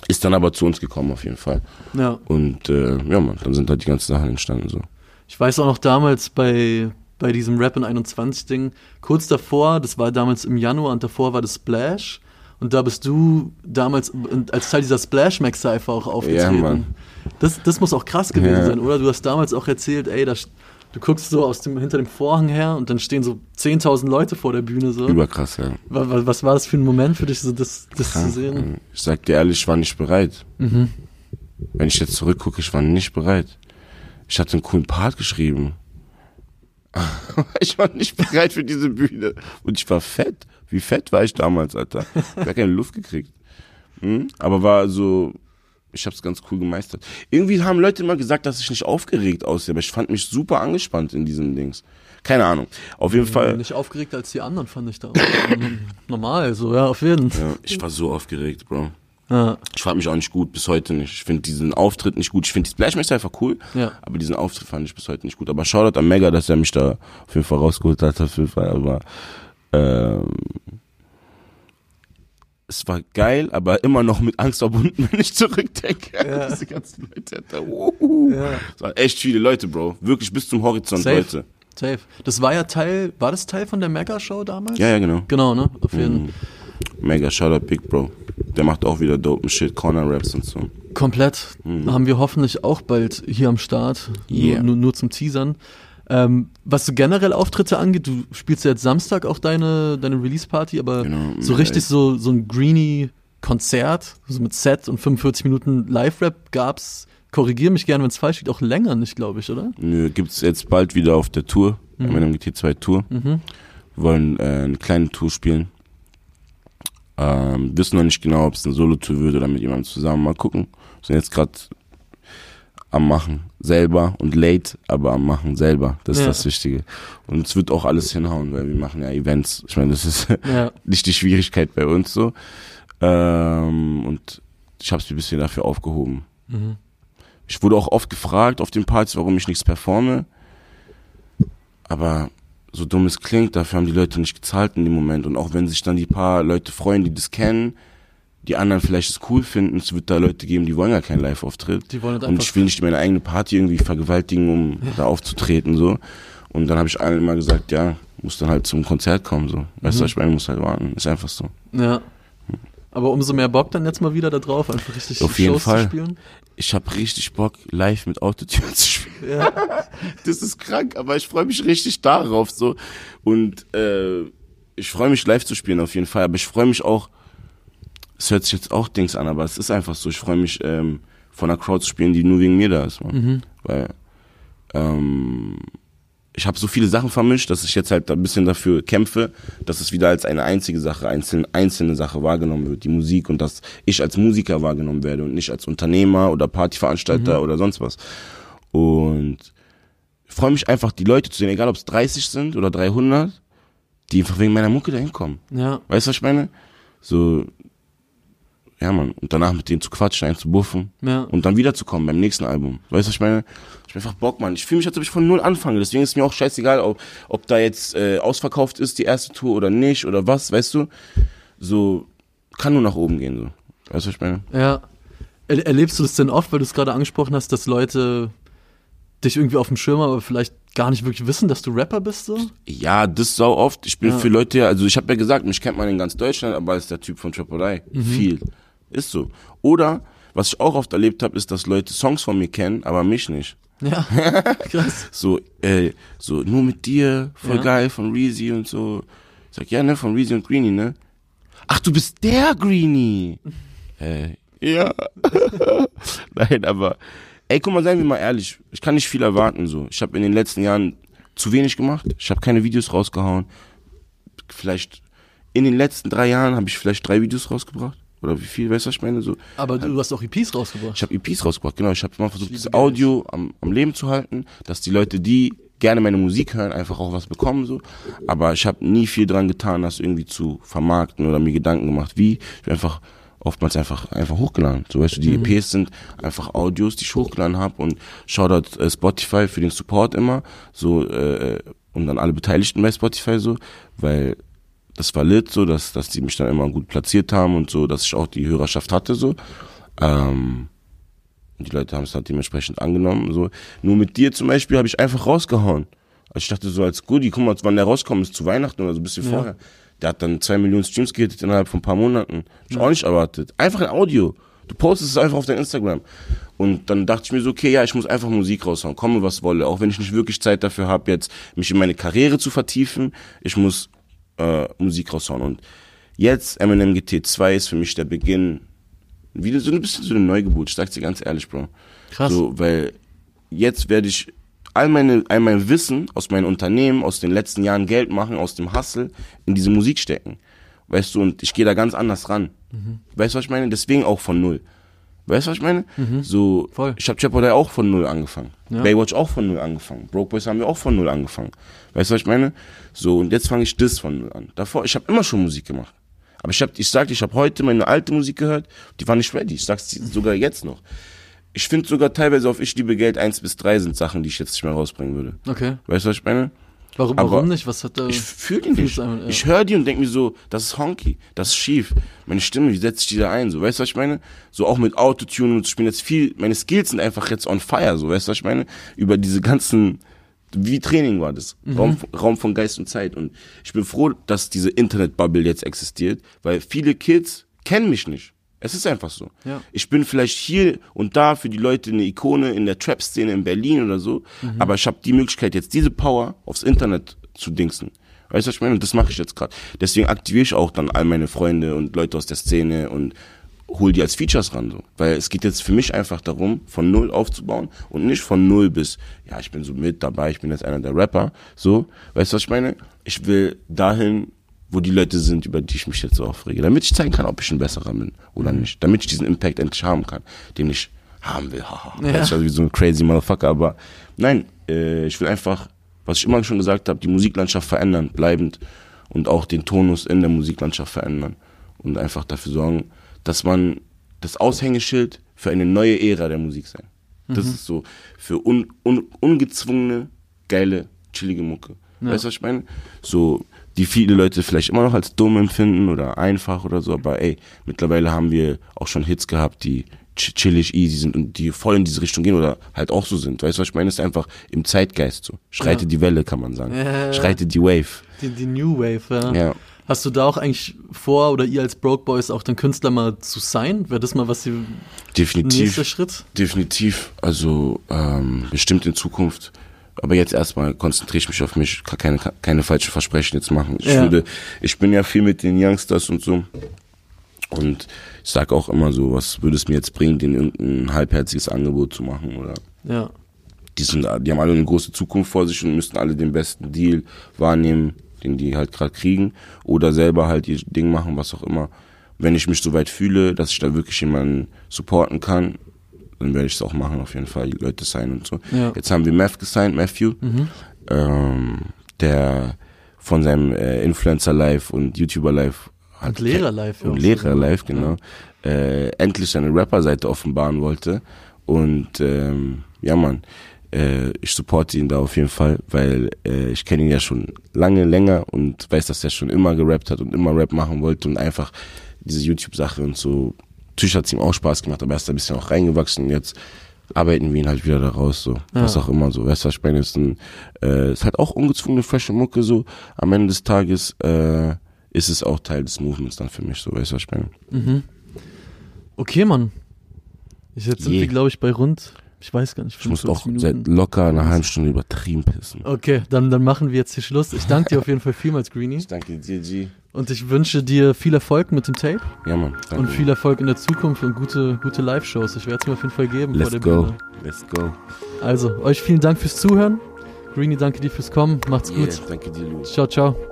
Ist dann aber zu uns gekommen auf jeden Fall. Ja. Und äh, ja, man, dann sind halt die ganzen Sachen entstanden so. Ich weiß auch noch damals bei bei diesem Rap in 21 Ding, kurz davor, das war damals im Januar und davor war das Splash und da bist du damals als Teil dieser Splash Max Cypher auch aufgetreten. Ja, Mann. Das, das muss auch krass gewesen ja. sein, oder? Du hast damals auch erzählt, ey, da, du guckst so aus dem, hinter dem Vorhang her und dann stehen so 10.000 Leute vor der Bühne. So. Überkrass, ja. Was, was war das für ein Moment für dich, so das, das zu sehen? Ich sag dir ehrlich, ich war nicht bereit. Mhm. Wenn ich jetzt zurückgucke, ich war nicht bereit. Ich hatte einen coolen Part geschrieben. ich war nicht bereit für diese Bühne. Und ich war fett. Wie fett war ich damals, Alter? Ich habe keine Luft gekriegt. Hm? Aber war so, ich habe es ganz cool gemeistert. Irgendwie haben Leute immer gesagt, dass ich nicht aufgeregt aussehe, aber ich fand mich super angespannt in diesem Dings. Keine Ahnung. Auf jeden Fall. Nicht aufgeregt als die anderen, fand ich da. Normal, so, ja, auf jeden Fall. Ja, ich war so aufgeregt, Bro. Ja. Ich fand mich auch nicht gut, bis heute nicht. Ich finde diesen Auftritt nicht gut. Ich finde die Splashmaster einfach cool, ja. aber diesen Auftritt fand ich bis heute nicht gut. Aber Shoutout an Mega, dass er mich da auf jeden Fall rausgeholt hat, auf jeden Fall. Aber ähm, es war geil, aber immer noch mit Angst verbunden, wenn ich zurückdenke. Ja. Diese ganzen Leute. Uh, ja. Es waren echt viele Leute, Bro. Wirklich bis zum Horizont Safe. Leute. Safe. Das war ja Teil, war das Teil von der Mega-Show damals? Ja, ja, genau. Genau, ne? Auf jeden mhm. Mega, Shoutout Big Bro. Der macht auch wieder dope Shit, Corner Raps und so. Komplett. Mhm. Haben wir hoffentlich auch bald hier am Start. Yeah. Nur, nur, nur zum Teasern. Ähm, was so generell Auftritte angeht, du spielst ja jetzt Samstag auch deine, deine Release-Party, aber genau, so richtig so, so ein Greenie-Konzert, so mit Set und 45 Minuten Live-Rap gab's, korrigiere mich gerne, wenn es falsch liegt, auch länger nicht, glaube ich, oder? Nö, gibt's jetzt bald wieder auf der Tour, mhm. meiner GT2 Tour. Mhm. Wir wollen äh, eine kleine Tour spielen. Ähm, wissen noch nicht genau, ob es eine Solo-Tour wird oder mit jemandem zusammen. Mal gucken. Wir sind jetzt gerade am Machen selber und late, aber am Machen selber. Das ist ja. das Wichtige. Und es wird auch alles hinhauen, weil wir machen ja Events. Ich meine, das ist ja. nicht die Schwierigkeit bei uns so. Ähm, und ich habe es ein bisschen dafür aufgehoben. Mhm. Ich wurde auch oft gefragt auf den Partys, warum ich nichts performe. Aber so dumm es klingt, dafür haben die Leute nicht gezahlt in dem Moment. Und auch wenn sich dann die paar Leute freuen, die das kennen, die anderen vielleicht es cool finden, es wird da Leute geben, die wollen gar keinen Live-Auftritt. Die wollen halt Und ich will nicht meine eigene Party irgendwie vergewaltigen, um ja. da aufzutreten, so. Und dann habe ich allen immer gesagt, ja, muss dann halt zum Konzert kommen, so. Weißt mhm. du, ich meine, muss halt warten. Ist einfach so. Ja. Aber umso mehr Bock dann jetzt mal wieder da drauf, einfach richtig Auf jeden Shows Fall. zu spielen. Ich habe richtig Bock, live mit Autotune zu spielen. Ja. das ist krank, aber ich freue mich richtig darauf, so. Und äh, ich freue mich live zu spielen auf jeden Fall, aber ich freue mich auch es hört sich jetzt auch Dings an, aber es ist einfach so. Ich freue mich, ähm, von einer Crowd zu spielen, die nur wegen mir da ist. Mhm. Weil ähm, ich habe so viele Sachen vermischt, dass ich jetzt halt ein bisschen dafür kämpfe, dass es wieder als eine einzige Sache, einzelne, einzelne Sache wahrgenommen wird, die Musik und dass ich als Musiker wahrgenommen werde und nicht als Unternehmer oder Partyveranstalter mhm. oder sonst was. Und ich freue mich einfach, die Leute zu sehen, egal ob es 30 sind oder 300, die einfach wegen meiner Mucke da hinkommen. Ja. Weißt du, was ich meine? So, ja, man. Und danach mit denen zu quatschen, einen zu buffen. Ja. Und dann wiederzukommen beim nächsten Album. Weißt du, was ich meine? Ich bin einfach Bock, man. Ich fühle mich, als ob ich von null anfange. Deswegen ist mir auch scheißegal, ob, ob da jetzt äh, ausverkauft ist, die erste Tour oder nicht oder was, weißt du? So, kann nur nach oben gehen, so. Weißt du, was ich meine? Ja. Er, erlebst du das denn oft, weil du es gerade angesprochen hast, dass Leute dich irgendwie auf dem Schirm haben, aber vielleicht gar nicht wirklich wissen, dass du Rapper bist so? Ja, das sau oft. Ich bin Ja. für Leute, ja, also ich habe ja gesagt, mich kennt man in ganz Deutschland, aber ist der Typ von Triple I. Viel. Ist so. Oder, was ich auch oft erlebt habe, ist, dass Leute Songs von mir kennen, aber mich nicht. Ja, krass. So, äh, so, nur mit dir, voll Ja. geil, von Reezy und so. Ich sag, ja, ne, von Reezy und Greenie, ne? Ach, du bist der Greenie. äh, ja. Nein, aber, ey, guck mal, seien wir mal ehrlich. Ich kann nicht viel erwarten, so. Ich habe in den letzten Jahren zu wenig gemacht. Ich habe keine Videos rausgehauen. Vielleicht, in den letzten drei Jahren habe ich vielleicht drei Videos rausgebracht. Oder wie viel, weißt du, was ich meine? So, Aber du hast auch EPs rausgebracht. ich habe EPs rausgebracht, genau. Ich habe immer versucht, das. Audio am, am Leben zu halten, dass die Leute, die gerne meine Musik hören, einfach auch was bekommen. so. Aber ich habe nie viel dran getan, das irgendwie zu vermarkten oder mir Gedanken gemacht, wie. Ich bin einfach oftmals einfach einfach hochgeladen. So weißt du, die EPs sind einfach Audios, die ich hochgeladen habe und Shoutout äh, Spotify für den Support immer. So äh, und dann alle Beteiligten bei Spotify so, weil das war lit so, dass, dass die mich dann immer gut platziert haben und so, dass ich auch die Hörerschaft hatte so. Ähm, und die Leute haben es halt dementsprechend angenommen. So. Nur mit dir zum Beispiel habe ich einfach rausgehauen. Also ich dachte so als Goodie, guck mal, wann der rauskommt, ist zu Weihnachten oder so ein bisschen Ja. vorher. Der hat dann zwei Millionen Streams gehittet innerhalb von ein paar Monaten. Ich auch nicht erwartet. Einfach ein Audio. Du postest es einfach auf dein Instagram. Und dann dachte ich mir so, okay, ja, ich muss einfach Musik raushauen, komme was wolle. Auch wenn ich nicht wirklich Zeit dafür habe, jetzt mich in meine Karriere zu vertiefen. Ich muss äh, Musik raushauen. Und jetzt Eminem GT 2 ist für mich der Beginn, wieder so ein bisschen so eine Neugeburt, ich sag's dir ganz ehrlich, Bro. Krass. So, weil jetzt werde ich all meine, all mein Wissen aus meinen Unternehmen, aus den letzten Jahren Geld machen, aus dem Hustle, in diese Musik stecken. Weißt du, und ich gehe da ganz anders ran. Weißt du, was ich meine? Deswegen auch von null. Weißt du, was ich meine? So, Voll. ich habe Die auch von null angefangen. Ja. Baywatch auch von null angefangen. Broke Boys haben wir auch von null angefangen. Weißt du, was ich meine? So, und jetzt fange ich das von null an. Davor, ich habe immer schon Musik gemacht. Aber ich hab, ich sag dir, ich habe heute meine alte Musik gehört, die war nicht ready. Ich sag's sogar jetzt noch. Ich finde sogar teilweise auf Ich liebe Geld 1 bis 3 sind Sachen, die ich jetzt nicht mehr rausbringen würde. Okay. Weißt du, was ich meine? Warum, Aber warum nicht? Was hat da. Ich fühle die nicht. Einfach, ja. Ich höre die und denke mir so, das ist honky, das ist schief. Meine Stimme, wie setze ich die da ein? So, weißt du, was ich meine? So auch mit Autotune und ich bin jetzt viel, meine Skills sind einfach jetzt on fire, so, weißt du, was ich meine? Über diese ganzen, wie Training war das. Mhm. Raum, Raum von Geist und Zeit. Und ich bin froh, dass diese Internet-Bubble jetzt existiert, weil viele Kids kennen mich nicht. Es ist einfach so. Ja. Ich bin vielleicht hier und da für die Leute eine Ikone in der Trap-Szene in Berlin oder so, Mhm. aber ich habe die Möglichkeit, jetzt diese Power aufs Internet zu dingsen. Weißt du, was ich meine? Und das mache ich jetzt gerade. Deswegen aktiviere ich auch dann all meine Freunde und Leute aus der Szene und hol die als Features ran. So. Weil es geht jetzt für mich einfach darum, von null aufzubauen und nicht von null bis, ja, ich bin so mit dabei, ich bin jetzt einer der Rapper. So, weißt du, was ich meine? Ich will dahin, wo die Leute sind, über die ich mich jetzt so aufrege. Damit ich zeigen kann, ob ich ein besserer bin oder nicht. Damit ich diesen Impact endlich haben kann, den ich haben will. Haha. Ja. Weißt du, Also wie so ein crazy Motherfucker. Aber nein, äh, ich will einfach, was ich immer schon gesagt habe, die Musiklandschaft verändern, bleibend. Und auch den Tonus in der Musiklandschaft verändern. Und einfach dafür sorgen, dass man das Aushängeschild für eine neue Ära der Musik sein. Das ist so für un, un, ungezwungene, geile, chillige Mucke. Weißt du, was ich meine? So, die viele Leute vielleicht immer noch als dumm empfinden oder einfach oder so, aber ey, mittlerweile haben wir auch schon Hits gehabt, die ch- chillig, easy sind und die voll in diese Richtung gehen oder halt auch so sind. Weißt du, was ich meine? Das ist einfach im Zeitgeist so. Schreite Ja. die Welle, kann man sagen. Ja, ja, ja. Schreite die Wave. Die, die New Wave, ja. Ja. Hast du da auch eigentlich vor oder ihr als Broke Boys auch den Künstler mal zu sein? Wäre das mal was die Definitiv. nächste Schritt? Definitiv, also ähm, bestimmt in Zukunft. Aber jetzt erstmal konzentriere ich mich auf mich, kann keine, keine falschen Versprechen jetzt machen. Ich Ja. würde, ich bin ja viel mit den Youngsters und so. Und ich sag auch immer so, was würde es mir jetzt bringen, denen irgendein halbherziges Angebot zu machen oder Ja. die sind, die haben alle eine große Zukunft vor sich und müssten alle den besten Deal wahrnehmen, den die halt gerade kriegen, oder selber halt ihr Ding machen, was auch immer. Wenn ich mich so weit fühle, dass ich da wirklich jemanden supporten kann, dann werde ich es auch machen, auf jeden Fall, die Leute sein und so. Ja. Jetzt haben wir Math gesigned, Matthew, ähm, der von seinem äh, Influencer Live und YouTuber Live Und Lehrer live. ja und auch Lehrer so. live, genau, äh, endlich seine Rapper-Seite offenbaren wollte. Und ähm, ja, Mann, äh, ich supporte ihn da auf jeden Fall, weil äh, ich kenne ihn ja schon lange, länger und weiß, dass er schon immer gerappt hat und immer Rap machen wollte und einfach diese YouTube-Sache und so. Natürlich hat es ihm auch Spaß gemacht, aber er ist da ein bisschen auch reingewachsen und jetzt arbeiten wir ihn halt wieder da raus, so. Ja. Was auch immer, so. Weißt du, was ich meine? Ist, ein, äh, ist halt auch ungezwungene, frische Mucke, so. Am Ende des Tages, äh, ist es auch Teil des Movements dann für mich, so. Weißt du, was ich meine? Mhm. Okay, Mann. Ich, jetzt sind wir, glaube ich, bei rund, ich weiß gar nicht, Ich muss 45 auch seit locker einer halben Stunde übertrieben pissen. Okay, dann, dann machen wir jetzt hier Schluss. Ich danke dir auf jeden Fall vielmals, Greenie. Ich danke dir, G. Und ich wünsche dir viel Erfolg mit dem Tape Ja, Mann. Danke. und viel Erfolg in der Zukunft und gute, gute Live-Shows. Ich werde es mir auf jeden Fall geben Let's vor der go. Bühne. Let's go. Also, euch vielen Dank fürs Zuhören. Greenie, danke dir fürs Kommen. Macht's Yeah, gut. danke dir, Lu. Ciao, ciao.